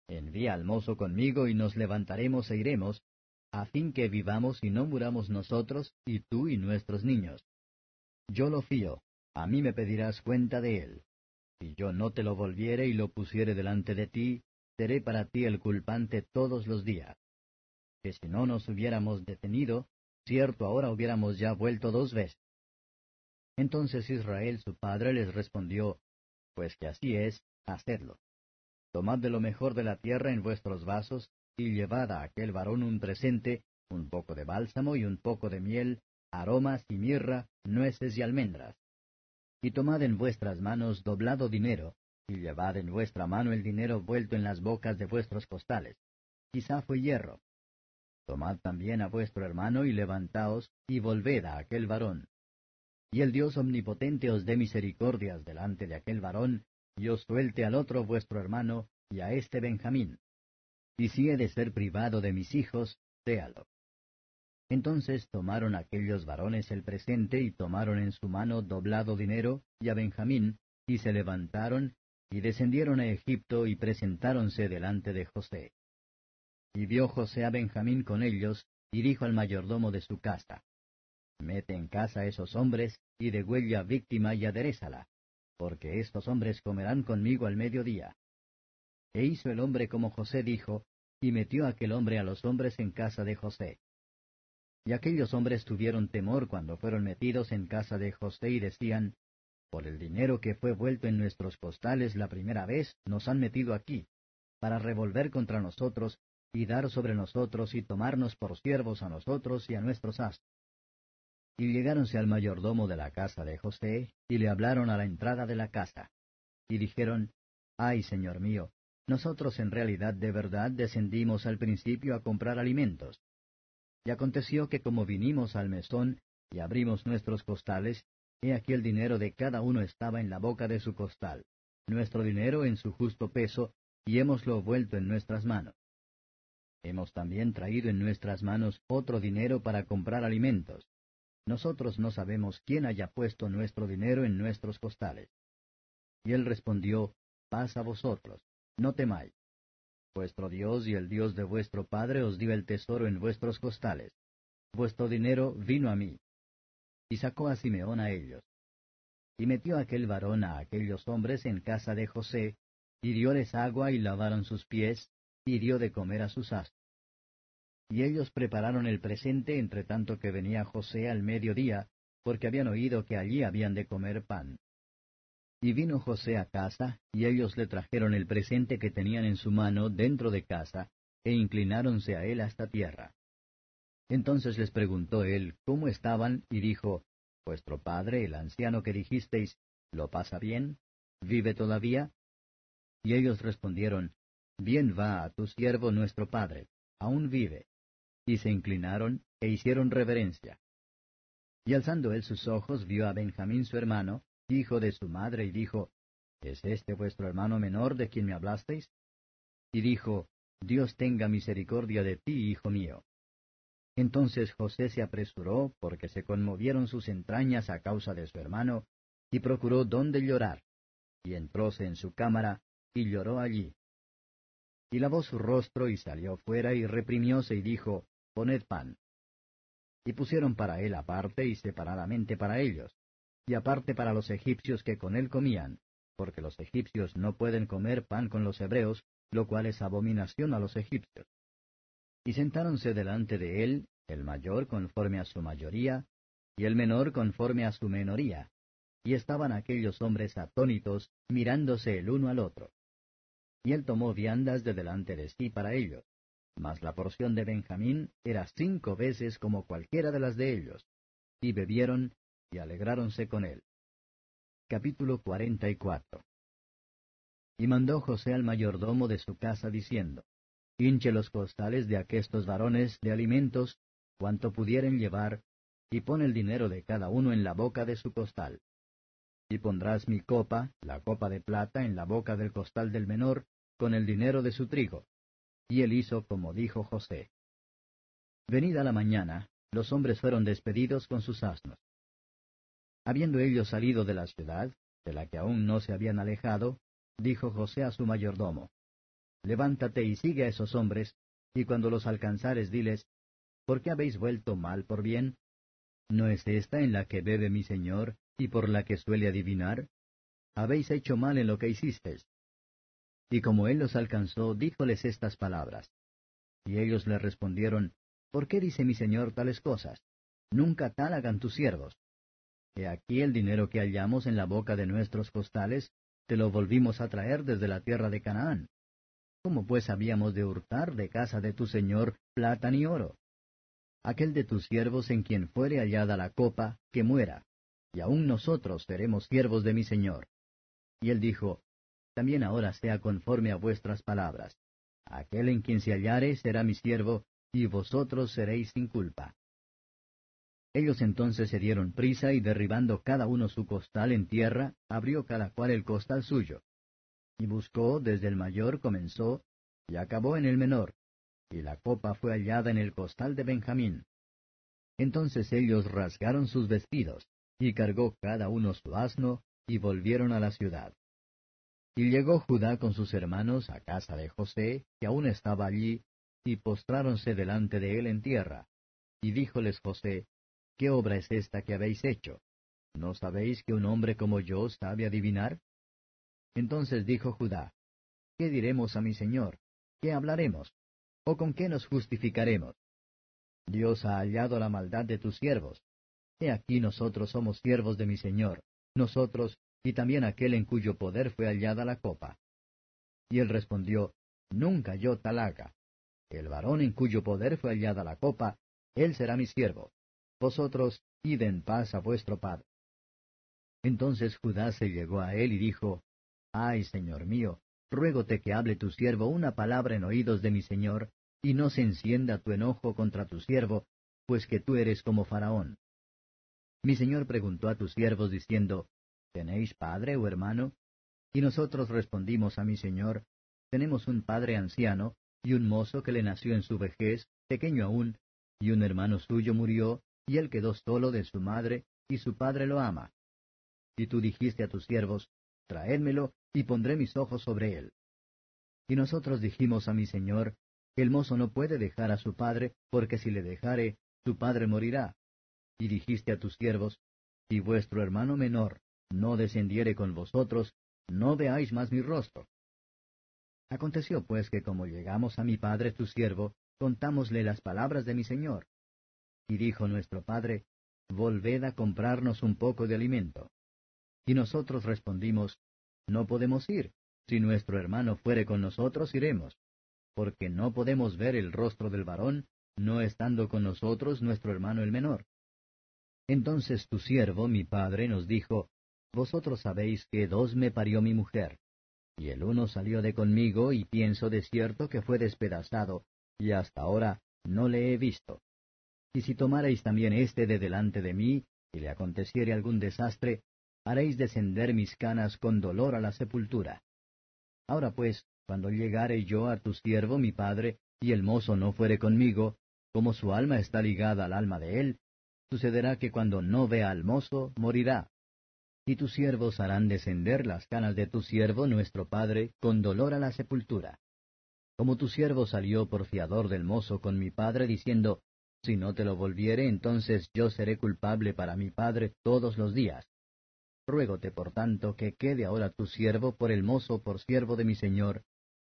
Envía al mozo conmigo y nos levantaremos e iremos, a fin que vivamos y no muramos nosotros y tú y nuestros niños. Yo lo fío, a mí me pedirás cuenta de él. Si yo no te lo volviere y lo pusiere delante de ti, seré para ti el culpante todos los días. Que si no nos hubiéramos detenido, cierto ahora hubiéramos ya vuelto dos veces. Entonces Israel su padre les respondió, pues que así es, hacedlo. Tomad de lo mejor de la tierra en vuestros vasos, y llevad a aquel varón un presente, un poco de bálsamo y un poco de miel, aromas y mirra, nueces y almendras. Y tomad en vuestras manos doblado dinero, y llevad en vuestra mano el dinero vuelto en las bocas de vuestros costales. Quizá fue hierro. Tomad también a vuestro hermano y levantaos, y volved a aquel varón, y el Dios omnipotente os dé misericordias delante de aquel varón, y os suelte al otro vuestro hermano, y a este Benjamín. Y si he de ser privado de mis hijos, séalo. Entonces tomaron aquellos varones el presente y tomaron en su mano doblado dinero y a Benjamín, y se levantaron, y descendieron a Egipto y presentáronse delante de José. Y vio José a Benjamín con ellos, y dijo al mayordomo de su casa, Mete en casa esos hombres, y degüella víctima y aderezala, porque estos hombres comerán conmigo al mediodía. E hizo el hombre como José dijo, y metió aquel hombre a los hombres en casa de José. Y aquellos hombres tuvieron temor cuando fueron metidos en casa de José y decían, Por el dinero que fue vuelto en nuestros costales la primera vez, nos han metido aquí, para revolver contra nosotros y dar sobre nosotros y tomarnos por siervos a nosotros y a nuestros astros. Y llegáronse al mayordomo de la casa de José, y le hablaron a la entrada de la casa. Y dijeron, Ay, señor mío, nosotros en realidad de verdad descendimos al principio a comprar alimentos. Y aconteció que como vinimos al mesón y abrimos nuestros costales, he aquí el dinero de cada uno estaba en la boca de su costal, nuestro dinero en su justo peso, y hemoslo vuelto en nuestras manos. Hemos también traído en nuestras manos otro dinero para comprar alimentos. Nosotros no sabemos quién haya puesto nuestro dinero en nuestros costales. Y él respondió, Paz a vosotros, no temáis. Vuestro Dios y el Dios de vuestro Padre os dio el tesoro en vuestros costales. Vuestro dinero vino a mí. Y sacó a Simeón a ellos. Y metió aquel varón a aquellos hombres en casa de José, y dióles agua y lavaron sus pies, y dio de comer a sus astros. Y ellos prepararon el presente entre tanto que venía José al mediodía, porque habían oído que allí habían de comer pan. Y vino José a casa, y ellos le trajeron el presente que tenían en su mano dentro de casa, e inclináronse a él hasta tierra. Entonces les preguntó él cómo estaban, y dijo, Vuestro padre, el anciano que dijisteis, ¿lo pasa bien? ¿Vive todavía? Y ellos respondieron, Bien va a tu siervo nuestro padre, aún vive. Y se inclinaron e hicieron reverencia. Y alzando él sus ojos vio a Benjamín su hermano, hijo de su madre, y dijo, ¿Es este vuestro hermano menor de quien me hablasteis? Y dijo, Dios tenga misericordia de ti, hijo mío. Entonces José se apresuró, porque se conmovieron sus entrañas a causa de su hermano, y procuró dónde llorar. Y entróse en su cámara, y lloró allí. Y lavó su rostro, y salió fuera, y reprimióse, y dijo, Poned pan. Y pusieron para él aparte y separadamente para ellos y aparte para los egipcios que con él comían, porque los egipcios no pueden comer pan con los hebreos, lo cual es abominación a los egipcios. Y sentáronse delante de él, el mayor conforme a su mayoría, y el menor conforme a su menoría, y estaban aquellos hombres atónitos, mirándose el uno al otro. Y él tomó viandas de delante de sí para ellos, mas la porción de Benjamín era cinco veces como cualquiera de las de ellos, y bebieron y alegráronse con él. Capítulo 44 Y mandó José al mayordomo de su casa diciendo, Hinche los costales de aquestos varones de alimentos, cuanto pudieren llevar, y pon el dinero de cada uno en la boca de su costal. Y pondrás mi copa, la copa de plata, en la boca del costal del menor, con el dinero de su trigo. Y él hizo como dijo José. Venida la mañana, los hombres fueron despedidos con sus asnos. Habiendo ellos salido de la ciudad, de la que aún no se habían alejado, dijo José a su mayordomo, Levántate y sigue a esos hombres, y cuando los alcanzares diles, ¿por qué habéis vuelto mal por bien? ¿No es esta en la que bebe mi señor, y por la que suele adivinar? Habéis hecho mal en lo que hicisteis. Y como él los alcanzó, díjoles estas palabras. Y ellos le respondieron, ¿Por qué dice mi señor tales cosas? Nunca tal hagan tus siervos. He aquí el dinero que hallamos en la boca de nuestros costales, te lo volvimos a traer desde la tierra de Canaán. ¿Cómo pues habíamos de hurtar de casa de tu señor plata ni oro? Aquel de tus siervos en quien fuere hallada la copa, que muera, y aun nosotros seremos siervos de mi señor. Y él dijo, También ahora sea conforme a vuestras palabras. Aquel en quien se hallare será mi siervo, y vosotros seréis sin culpa. Ellos entonces se dieron prisa y derribando cada uno su costal en tierra, abrió cada cual el costal suyo. Y buscó desde el mayor comenzó, y acabó en el menor, y la copa fue hallada en el costal de Benjamín. Entonces ellos rasgaron sus vestidos, y cargó cada uno su asno, y volvieron a la ciudad. Y llegó Judá con sus hermanos a casa de José, que aún estaba allí, y postráronse delante de él en tierra. Y díjoles José, ¿qué obra es esta que habéis hecho? ¿No sabéis que un hombre como yo sabe adivinar? Entonces dijo Judá, ¿qué diremos a mi señor? ¿Qué hablaremos? ¿O con qué nos justificaremos? Dios ha hallado la maldad de tus siervos. He aquí nosotros somos siervos de mi Señor, nosotros y también aquel en cuyo poder fue hallada la copa. Y él respondió, Nunca yo tal haga. El varón en cuyo poder fue hallada la copa, él será mi siervo. Vosotros id en paz a vuestro padre. Entonces Judá se llegó a él y dijo, Ay, señor mío, ruégote que hable tu siervo una palabra en oídos de mi señor, y no se encienda tu enojo contra tu siervo, pues que tú eres como Faraón. Mi señor preguntó a tus siervos diciendo, ¿Tenéis padre o hermano? Y nosotros respondimos a mi señor, Tenemos un padre anciano, y un mozo que le nació en su vejez, pequeño aún, y un hermano suyo murió, y él quedó solo de su madre, y su padre lo ama. Y tú dijiste a tus siervos, Traédmelo, y pondré mis ojos sobre él. Y nosotros dijimos a mi señor, El mozo no puede dejar a su padre, porque si le dejare, su padre morirá. Y dijiste a tus siervos, Si vuestro hermano menor no descendiere con vosotros, no veáis más mi rostro. Aconteció pues que como llegamos a mi padre tu siervo, contámosle las palabras de mi señor. Y dijo nuestro padre, Volved a comprarnos un poco de alimento. Y nosotros respondimos, No podemos ir. Si nuestro hermano fuere con nosotros, iremos. Porque no podemos ver el rostro del varón, no estando con nosotros nuestro hermano el menor. Entonces tu siervo, mi padre, nos dijo, Vosotros sabéis que dos me parió mi mujer. Y el uno salió de conmigo, y pienso de cierto que fue despedazado, y hasta ahora no le he visto. Y si tomarais también éste de delante de mí, y le aconteciere algún desastre, haréis descender mis canas con dolor a la sepultura. Ahora pues, cuando llegare yo a tu siervo mi padre, y el mozo no fuere conmigo, como su alma está ligada al alma de él, sucederá que cuando no vea al mozo, morirá. Y tus siervos harán descender las canas de tu siervo nuestro padre con dolor a la sepultura. Como tu siervo salió por fiador del mozo con mi padre, diciendo, Si no te lo volviere, entonces yo seré culpable para mi padre todos los días. Ruégote, por tanto, que quede ahora tu siervo por el mozo por siervo de mi señor,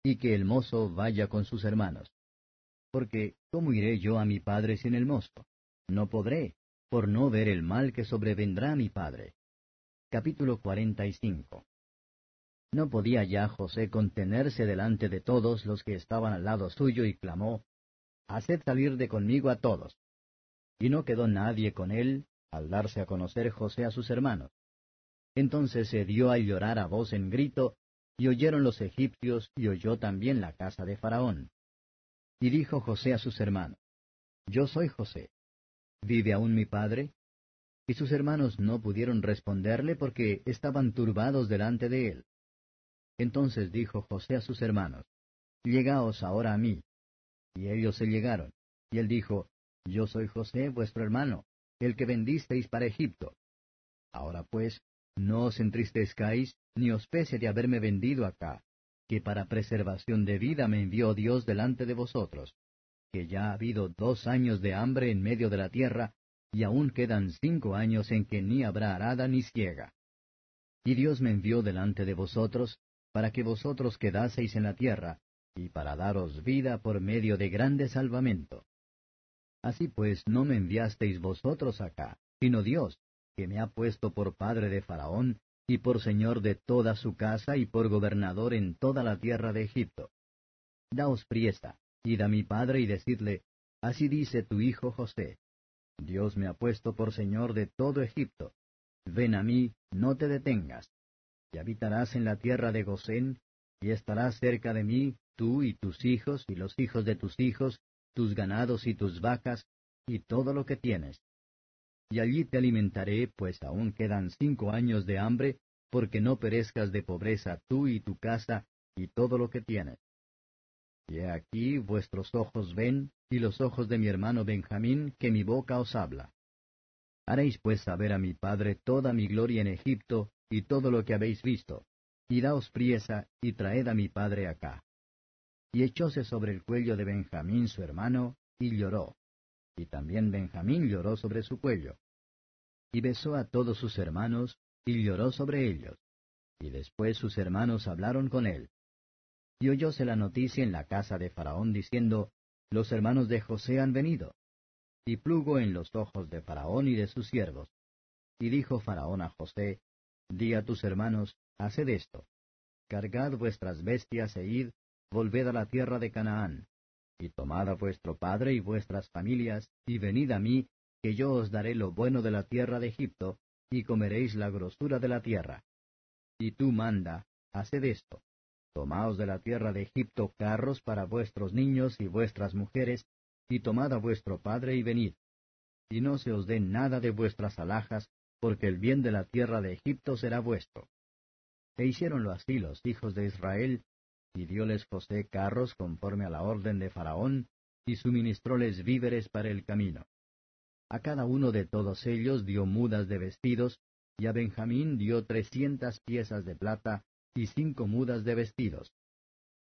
y que el mozo vaya con sus hermanos. Porque, ¿cómo iré yo a mi padre sin el mozo? No podré, por no ver el mal que sobrevendrá a mi padre. Capítulo 45 No podía ya José contenerse delante de todos los que estaban al lado suyo y clamó, Haced salir de conmigo a todos. Y no quedó nadie con él al darse a conocer José a sus hermanos. Entonces se dio a llorar a voz en grito, y oyeron los egipcios, y oyó también la casa de Faraón. Y dijo José a sus hermanos, Yo soy José. ¿Vive aún mi padre? Y sus hermanos no pudieron responderle porque estaban turbados delante de él. Entonces dijo José a sus hermanos, Llegaos ahora a mí. Y ellos se llegaron. Y él dijo, Yo soy José, vuestro hermano, el que vendisteis para Egipto. Ahora pues, no os entristezcáis, ni os pese de haberme vendido acá, que para preservación de vida me envió Dios delante de vosotros, que ya ha habido dos años de hambre en medio de la tierra, y aún quedan cinco años en que ni habrá arada ni ciega. Y Dios me envió delante de vosotros, para que vosotros quedaseis en la tierra, y para daros vida por medio de grande salvamento. Así pues, no me enviasteis vosotros acá, sino Dios, que me ha puesto por padre de Faraón, y por señor de toda su casa, y por gobernador en toda la tierra de Egipto. Daos priesa, id a mi padre y decidle, Así dice tu hijo José. Dios me ha puesto por señor de todo Egipto. Ven a mí, no te detengas. Y habitarás en la tierra de Gosén, y estarás cerca de mí, tú y tus hijos, y los hijos de tus hijos, tus ganados y tus vacas, y todo lo que tienes y allí te alimentaré, pues aún quedan cinco años de hambre, porque no perezcas de pobreza tú y tu casa y todo lo que tienes. Y aquí vuestros ojos ven, y los ojos de mi hermano Benjamín, que mi boca os habla. Haréis pues saber a mi padre toda mi gloria en Egipto, y todo lo que habéis visto, y daos priesa, y traed a mi padre acá. Y echóse sobre el cuello de Benjamín su hermano, y lloró. Y también Benjamín lloró sobre su cuello y besó a todos sus hermanos, y lloró sobre ellos. Y después sus hermanos hablaron con él. Y oyóse la noticia en la casa de Faraón diciendo, Los hermanos de José han venido. y plugo en los ojos de Faraón y de sus siervos. Y dijo Faraón a José, Di a tus hermanos, haced esto. Cargad vuestras bestias e id, volved a la tierra de Canaán, y tomad a vuestro padre y vuestras familias, y venid a mí, que yo os daré lo bueno de la tierra de Egipto, y comeréis la grosura de la tierra. Y tú manda, haced esto. Tomaos de la tierra de Egipto carros para vuestros niños y vuestras mujeres, y tomad a vuestro padre y venid. Y no se os dé nada de vuestras alhajas, porque el bien de la tierra de Egipto será vuestro. E hicieronlo así los hijos de Israel, y dióles José carros conforme a la orden de Faraón, y suministróles víveres para el camino. A cada uno de todos ellos dio mudas de vestidos, y a Benjamín dio trescientas piezas de plata y cinco mudas de vestidos.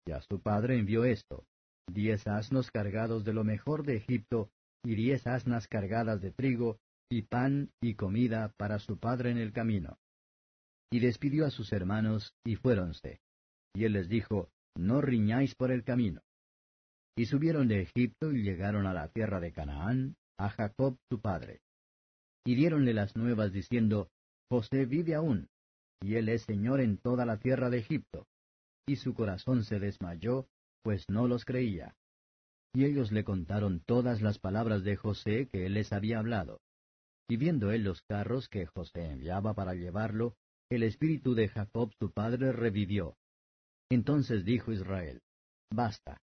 Y a su padre envió esto, diez asnos cargados de lo mejor de Egipto, y diez asnas cargadas de trigo, y pan y comida para su padre en el camino. Y despidió a sus hermanos, y fuéronse. Y él les dijo, No riñáis por el camino. Y subieron de Egipto y llegaron a la tierra de Canaán, a Jacob su padre. Y diéronle las nuevas diciendo, José vive aún, y él es señor en toda la tierra de Egipto. Y su corazón se desmayó, pues no los creía. Y ellos le contaron todas las palabras de José que él les había hablado. Y viendo él los carros que José enviaba para llevarlo, el espíritu de Jacob su padre revivió. Entonces dijo Israel, Basta,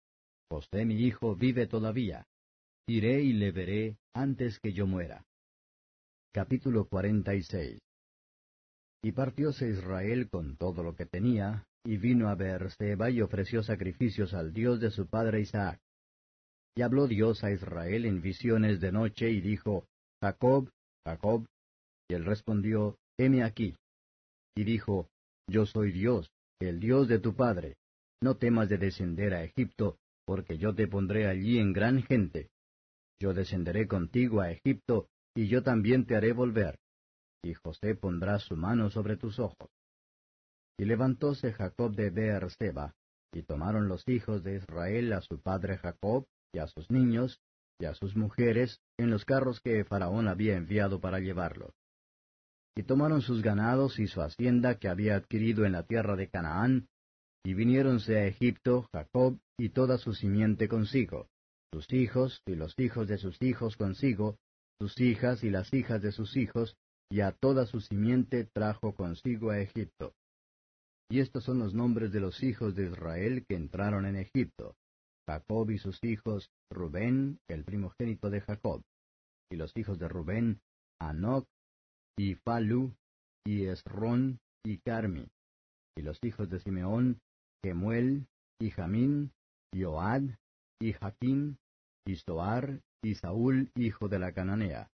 José mi hijo vive todavía. Iré y le veré antes que yo muera. Capítulo 46 Y partióse Israel con todo lo que tenía, y vino a Beerseba y ofreció sacrificios al Dios de su padre Isaac. Y habló Dios a Israel en visiones de noche y dijo, Jacob, Jacob. Y él respondió, Heme aquí. Y dijo, Yo soy Dios, el Dios de tu padre. No temas de descender a Egipto, porque yo te pondré allí en gran gente. Yo descenderé contigo a Egipto, y yo también te haré volver. Y José pondrá su mano sobre tus ojos. Y levantóse Jacob de Beerseba, y tomaron los hijos de Israel a su padre Jacob, y a sus niños, y a sus mujeres, en los carros que Faraón había enviado para llevarlos. Y tomaron sus ganados y su hacienda que había adquirido en la tierra de Canaán, y viniéronse a Egipto Jacob y toda su simiente consigo, sus hijos y los hijos de sus hijos consigo, sus hijas y las hijas de sus hijos, y a toda su simiente trajo consigo a Egipto. Y estos son los nombres de los hijos de Israel que entraron en Egipto. Jacob y sus hijos, Rubén, el primogénito de Jacob. Y los hijos de Rubén, Anoc, y Falu, y Esrón, y Carmi. Y los hijos de Simeón, Gemuel, y Jamín, y Oad, y Jaquín, y Soar, y Saúl, hijo de la Cananea.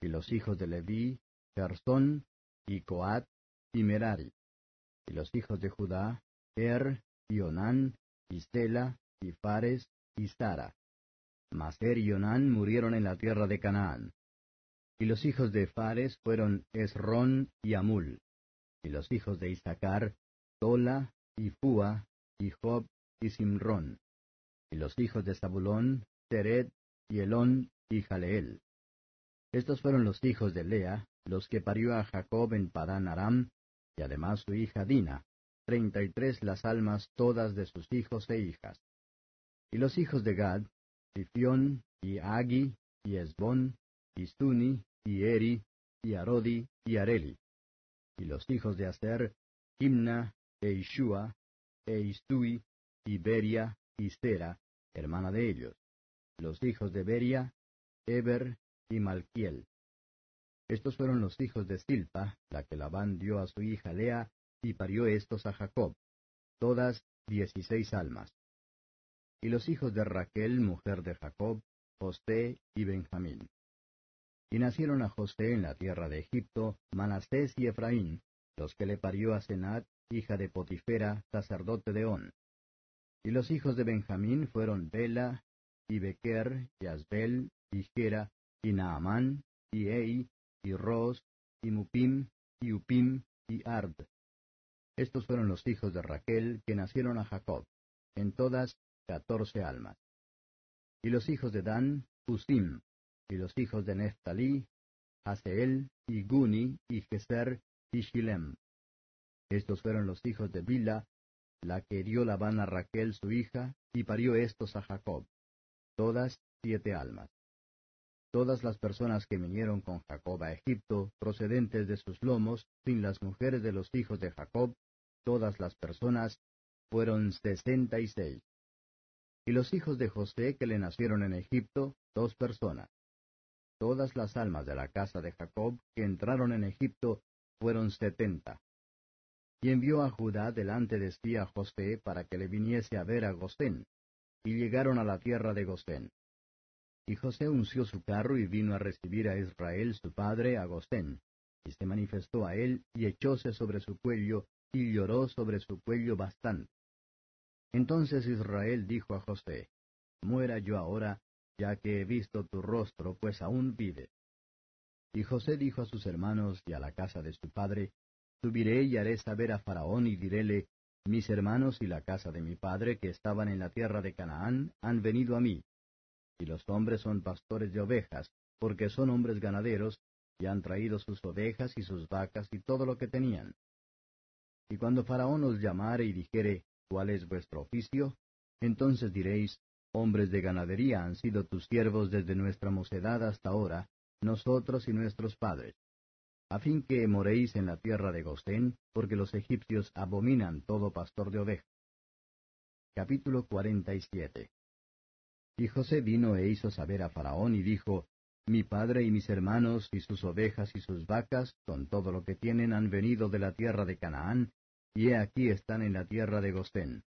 Y los hijos de Leví, Y Coat, y Merari y los hijos de Judá, Er, y Onán, y Sela, y Fares, y Sara. Mas Er y Onán murieron en la tierra de Canaán. Y los hijos de Fares fueron Esrón y Amul. Y los hijos de Isaacar, Tola, y Fua, y Job, y Simrón. Y los hijos de Zabulón, Teret, y Elón, y Jaleel. Estos fueron los hijos de Lea, los que parió a Jacob en Padán Aram, y además su hija Dina, treinta y tres las almas todas de sus hijos e hijas. Y los hijos de Gad, Sifión, y Agi, y Esbón, y Suni, y Eri, y Arodi, y Areli. Y los hijos de Aser, Himna, e Ishua, e Istui, y Beria, y Sera, hermana de ellos. Los hijos de Beria, Eber, y Malquiel. Estos fueron los hijos de Silpa, la que Labán dio a su hija Lea, y parió estos a Jacob, todas dieciséis almas. Y los hijos de Raquel, mujer de Jacob, José y Benjamín. Y nacieron a José en la tierra de Egipto Manasés y Efraín, los que le parió a Senat, hija de Potifera, sacerdote de On. Y los hijos de Benjamín fueron Bela, y Bequer, y Asbel, y Gera, y Naamán, y Ei, y Ros, y Mupim, y Upim, y Ard. Estos fueron los hijos de Raquel que nacieron a Jacob, en todas catorce almas. Y los hijos de Dan, Usim, y los hijos de Neftalí, Haseel, y Guni, y Geser, y Shilem. Estos fueron los hijos de Bila, la que dio Labán a Raquel su hija, y parió estos a Jacob, todas siete almas. Todas las personas que vinieron con Jacob a Egipto, procedentes de sus lomos, sin las mujeres de los hijos de Jacob, todas las personas, fueron sesenta y seis. Y los hijos de José que le nacieron en Egipto, dos personas. Todas las almas de la casa de Jacob que entraron en Egipto fueron setenta. Y envió a Judá delante de sí a José para que le viniese a ver a Gosén, y llegaron a la tierra de Gosén. Y José unció su carro y vino a recibir a Israel su padre a Gosén, y se manifestó a él y echóse sobre su cuello, y lloró sobre su cuello bastante. Entonces Israel dijo a José, Muera yo ahora, ya que he visto tu rostro, pues aún vive. Y José dijo a sus hermanos y a la casa de su padre, Subiré y haré saber a Faraón y diréle, Mis hermanos y la casa de mi padre que estaban en la tierra de Canaán han venido a mí. Y los hombres son pastores de ovejas, porque son hombres ganaderos, y han traído sus ovejas y sus vacas y todo lo que tenían. Y cuando Faraón os llamare y dijere, ¿cuál es vuestro oficio? Entonces diréis, hombres de ganadería han sido tus siervos desde nuestra mocedad hasta ahora, nosotros y nuestros padres, a fin que moréis en la tierra de Gosén, porque los egipcios abominan todo pastor de ovejas. Capítulo 47 Y José vino e hizo saber a Faraón y dijo, Mi padre y mis hermanos y sus ovejas y sus vacas, con todo lo que tienen, han venido de la tierra de Canaán, y he aquí están en la tierra de Gosén.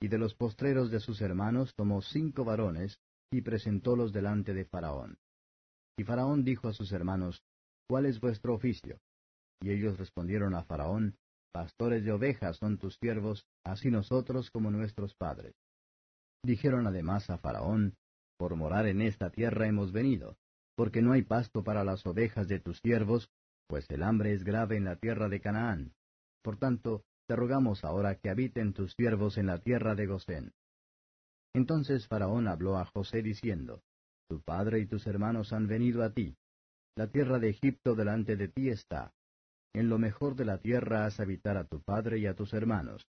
Y de los postreros de sus hermanos tomó cinco varones, y presentólos delante de Faraón. Y Faraón dijo a sus hermanos, ¿Cuál es vuestro oficio? Y ellos respondieron a Faraón, Pastores de ovejas son tus siervos, así nosotros como nuestros padres. Dijeron además a Faraón, Por morar en esta tierra hemos venido, porque no hay pasto para las ovejas de tus siervos, pues el hambre es grave en la tierra de Canaán. Por tanto, te rogamos ahora que habiten tus siervos en la tierra de Gosén. Entonces Faraón habló a José diciendo, Tu padre y tus hermanos han venido a ti. La tierra de Egipto delante de ti está. En lo mejor de la tierra has habitar a tu padre y a tus hermanos.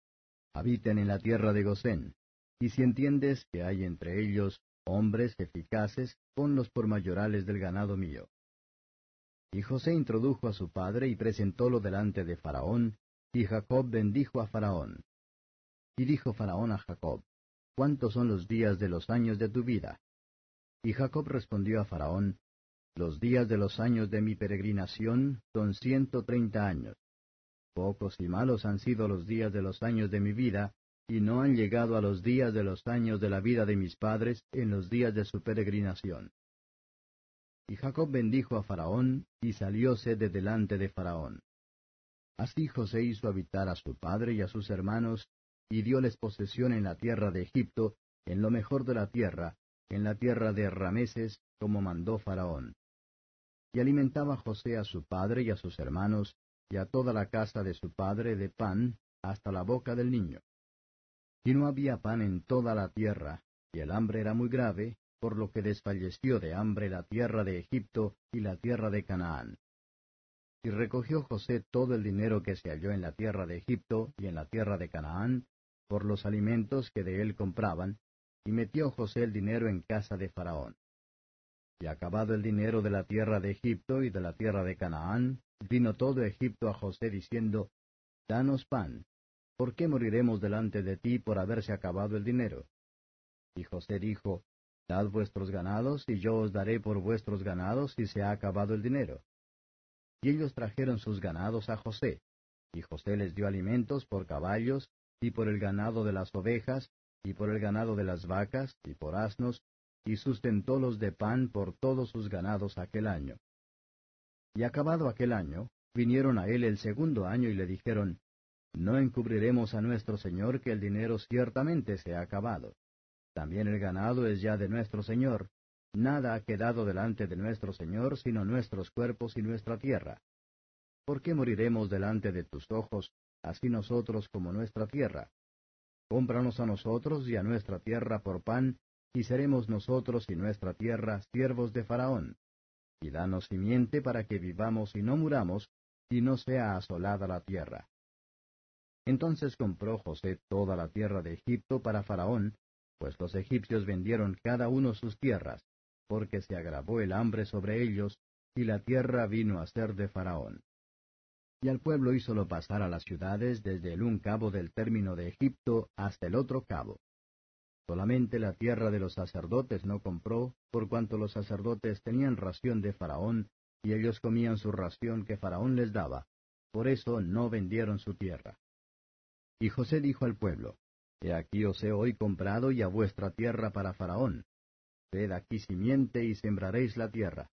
Habiten en la tierra de Gosén. Y si entiendes que hay entre ellos hombres eficaces, ponlos por mayorales del ganado mío. Y José introdujo a su padre y presentólo delante de Faraón, y Jacob bendijo a Faraón. Y dijo Faraón a Jacob, ¿Cuántos son los días de los años de tu vida? Y Jacob respondió a Faraón, Los días de los años de mi peregrinación son ciento treinta años. Pocos y malos han sido los días de los años de mi vida, y no han llegado a los días de los años de la vida de mis padres en los días de su peregrinación. Y Jacob bendijo a Faraón, y salióse de delante de Faraón. Así José hizo habitar a su padre y a sus hermanos, y dióles posesión en la tierra de Egipto, en lo mejor de la tierra, en la tierra de Rameses, como mandó Faraón. Y alimentaba José a su padre y a sus hermanos, y a toda la casa de su padre de pan, hasta la boca del niño. Y no había pan en toda la tierra, y el hambre era muy grave, por lo que desfalleció de hambre la tierra de Egipto y la tierra de Canaán. Y recogió José todo el dinero que se halló en la tierra de Egipto y en la tierra de Canaán, por los alimentos que de él compraban, y metió José el dinero en casa de Faraón. Y acabado el dinero de la tierra de Egipto y de la tierra de Canaán, vino todo Egipto a José diciendo, Danos pan, ¿por qué moriremos delante de ti por haberse acabado el dinero? Y José dijo, Dad vuestros ganados, y yo os daré por vuestros ganados si se ha acabado el dinero. Y ellos trajeron sus ganados a José, y José les dio alimentos por caballos, y por el ganado de las ovejas, y por el ganado de las vacas, y por asnos, y sustentólos de pan por todos sus ganados aquel año. Y acabado aquel año, vinieron a él el segundo año y le dijeron, No encubriremos a nuestro Señor que el dinero ciertamente se ha acabado. También el ganado es ya de nuestro Señor, Nada ha quedado delante de nuestro Señor sino nuestros cuerpos y nuestra tierra. ¿Por qué moriremos delante de tus ojos, así nosotros como nuestra tierra? Cómpranos a nosotros y a nuestra tierra por pan, y seremos nosotros y nuestra tierra siervos de Faraón. Y danos simiente para que vivamos y no muramos, y no sea asolada la tierra. Entonces compró José toda la tierra de Egipto para Faraón, pues los egipcios vendieron cada uno sus tierras, porque se agravó el hambre sobre ellos, y la tierra vino a ser de Faraón. Y al pueblo hízolo pasar a las ciudades desde el un cabo del término de Egipto hasta el otro cabo. Solamente la tierra de los sacerdotes no compró, por cuanto los sacerdotes tenían ración de Faraón, y ellos comían su ración que Faraón les daba, por eso no vendieron su tierra. Y José dijo al pueblo, He aquí os he hoy comprado y a vuestra tierra para Faraón. Ved aquí simiente y sembraréis la tierra.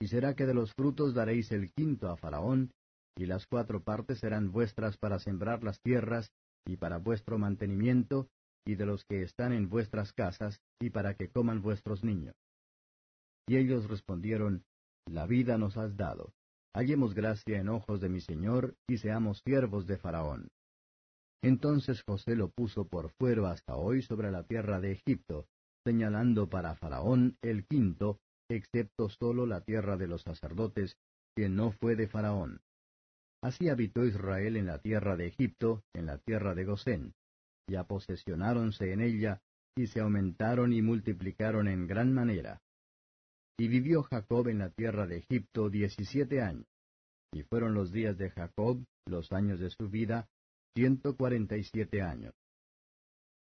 Y será que de los frutos daréis el quinto a Faraón, y las cuatro partes serán vuestras para sembrar las tierras, y para vuestro mantenimiento, y de los que están en vuestras casas, y para que coman vuestros niños. Y ellos respondieron, La vida nos has dado. Hallemos gracia en ojos de mi Señor, y seamos siervos de Faraón. Entonces José lo puso por fuero hasta hoy sobre la tierra de Egipto, señalando para Faraón el quinto, excepto solo la tierra de los sacerdotes, que no fue de Faraón. Así habitó Israel en la tierra de Egipto, en la tierra de Gosén, y aposesionáronse en ella, y se aumentaron y multiplicaron en gran manera. Y vivió Jacob en la tierra de Egipto diecisiete años, y fueron los días de Jacob, los años de su vida, ciento cuarenta y siete años.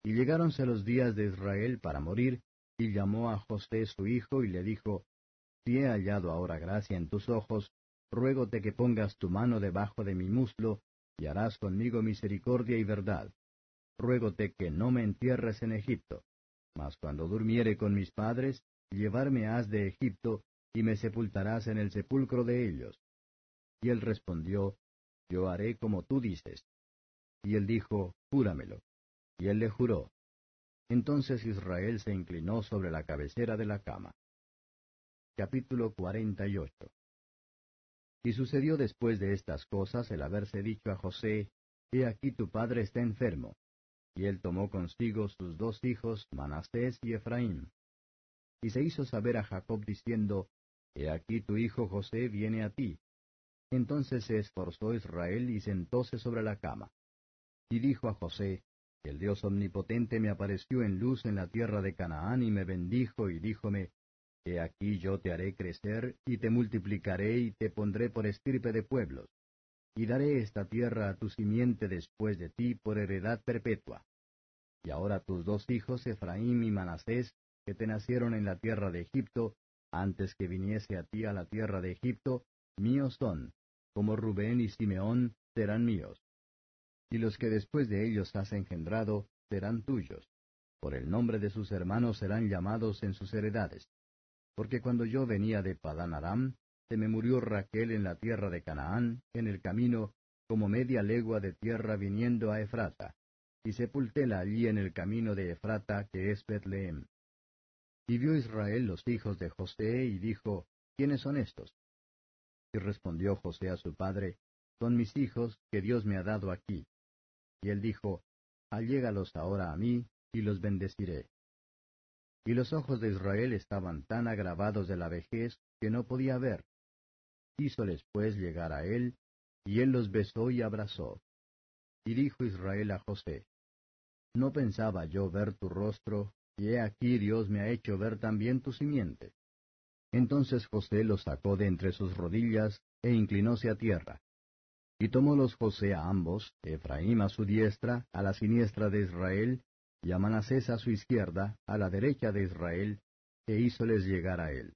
Y llegáronse los días de Israel para morir, y llamó a José su hijo y le dijo, Si he hallado ahora gracia en tus ojos, ruégote que pongas tu mano debajo de mi muslo, y harás conmigo misericordia y verdad. Ruégote que no me entierres en Egipto. Mas cuando durmiere con mis padres, llevarme has de Egipto, y me sepultarás en el sepulcro de ellos. Y él respondió, Yo haré como tú dices. Y él dijo, Júramelo. Y él le juró. Entonces Israel se inclinó sobre la cabecera de la cama. Capítulo 48 Y sucedió después de estas cosas el haberse dicho a José, He aquí tu padre está enfermo. Y él tomó consigo sus dos hijos, Manasés y Efraín. Y se hizo saber a Jacob diciendo, He aquí tu hijo José viene a ti. Entonces se esforzó Israel y sentóse sobre la cama. Y dijo a José, El Dios omnipotente me apareció en luz en la tierra de Canaán y me bendijo y díjome, He aquí yo te haré crecer y te multiplicaré y te pondré por estirpe de pueblos. Y daré esta tierra a tu simiente después de ti por heredad perpetua. Y ahora tus dos hijos, Efraín y Manasés, que te nacieron en la tierra de Egipto, antes que viniese a ti a la tierra de Egipto, míos son, como Rubén y Simeón serán míos y los que después de ellos has engendrado serán tuyos. Por el nombre de sus hermanos serán llamados en sus heredades. Porque cuando yo venía de Padán Aram, se me murió Raquel en la tierra de Canaán, en el camino, como media legua de tierra viniendo a Efrata, y sepultéla allí en el camino de Efrata, que es Betlehem. Y vio Israel los hijos de José, y dijo, ¿quiénes son estos? Y respondió José a su padre, Son mis hijos que Dios me ha dado aquí. Y él dijo, Allégalos ahora a mí, y los bendeciré. Y los ojos de Israel estaban tan agravados de la vejez que no podía ver. Hízoles pues llegar a él, y él los besó y abrazó. Y dijo Israel a José, No pensaba yo ver tu rostro, y he aquí Dios me ha hecho ver también tu simiente. Entonces José los sacó de entre sus rodillas, e inclinóse a tierra. Y tomólos José a ambos, Efraín a su diestra, a la siniestra de Israel, y a Manasés a su izquierda, a la derecha de Israel, e hízoles llegar a él.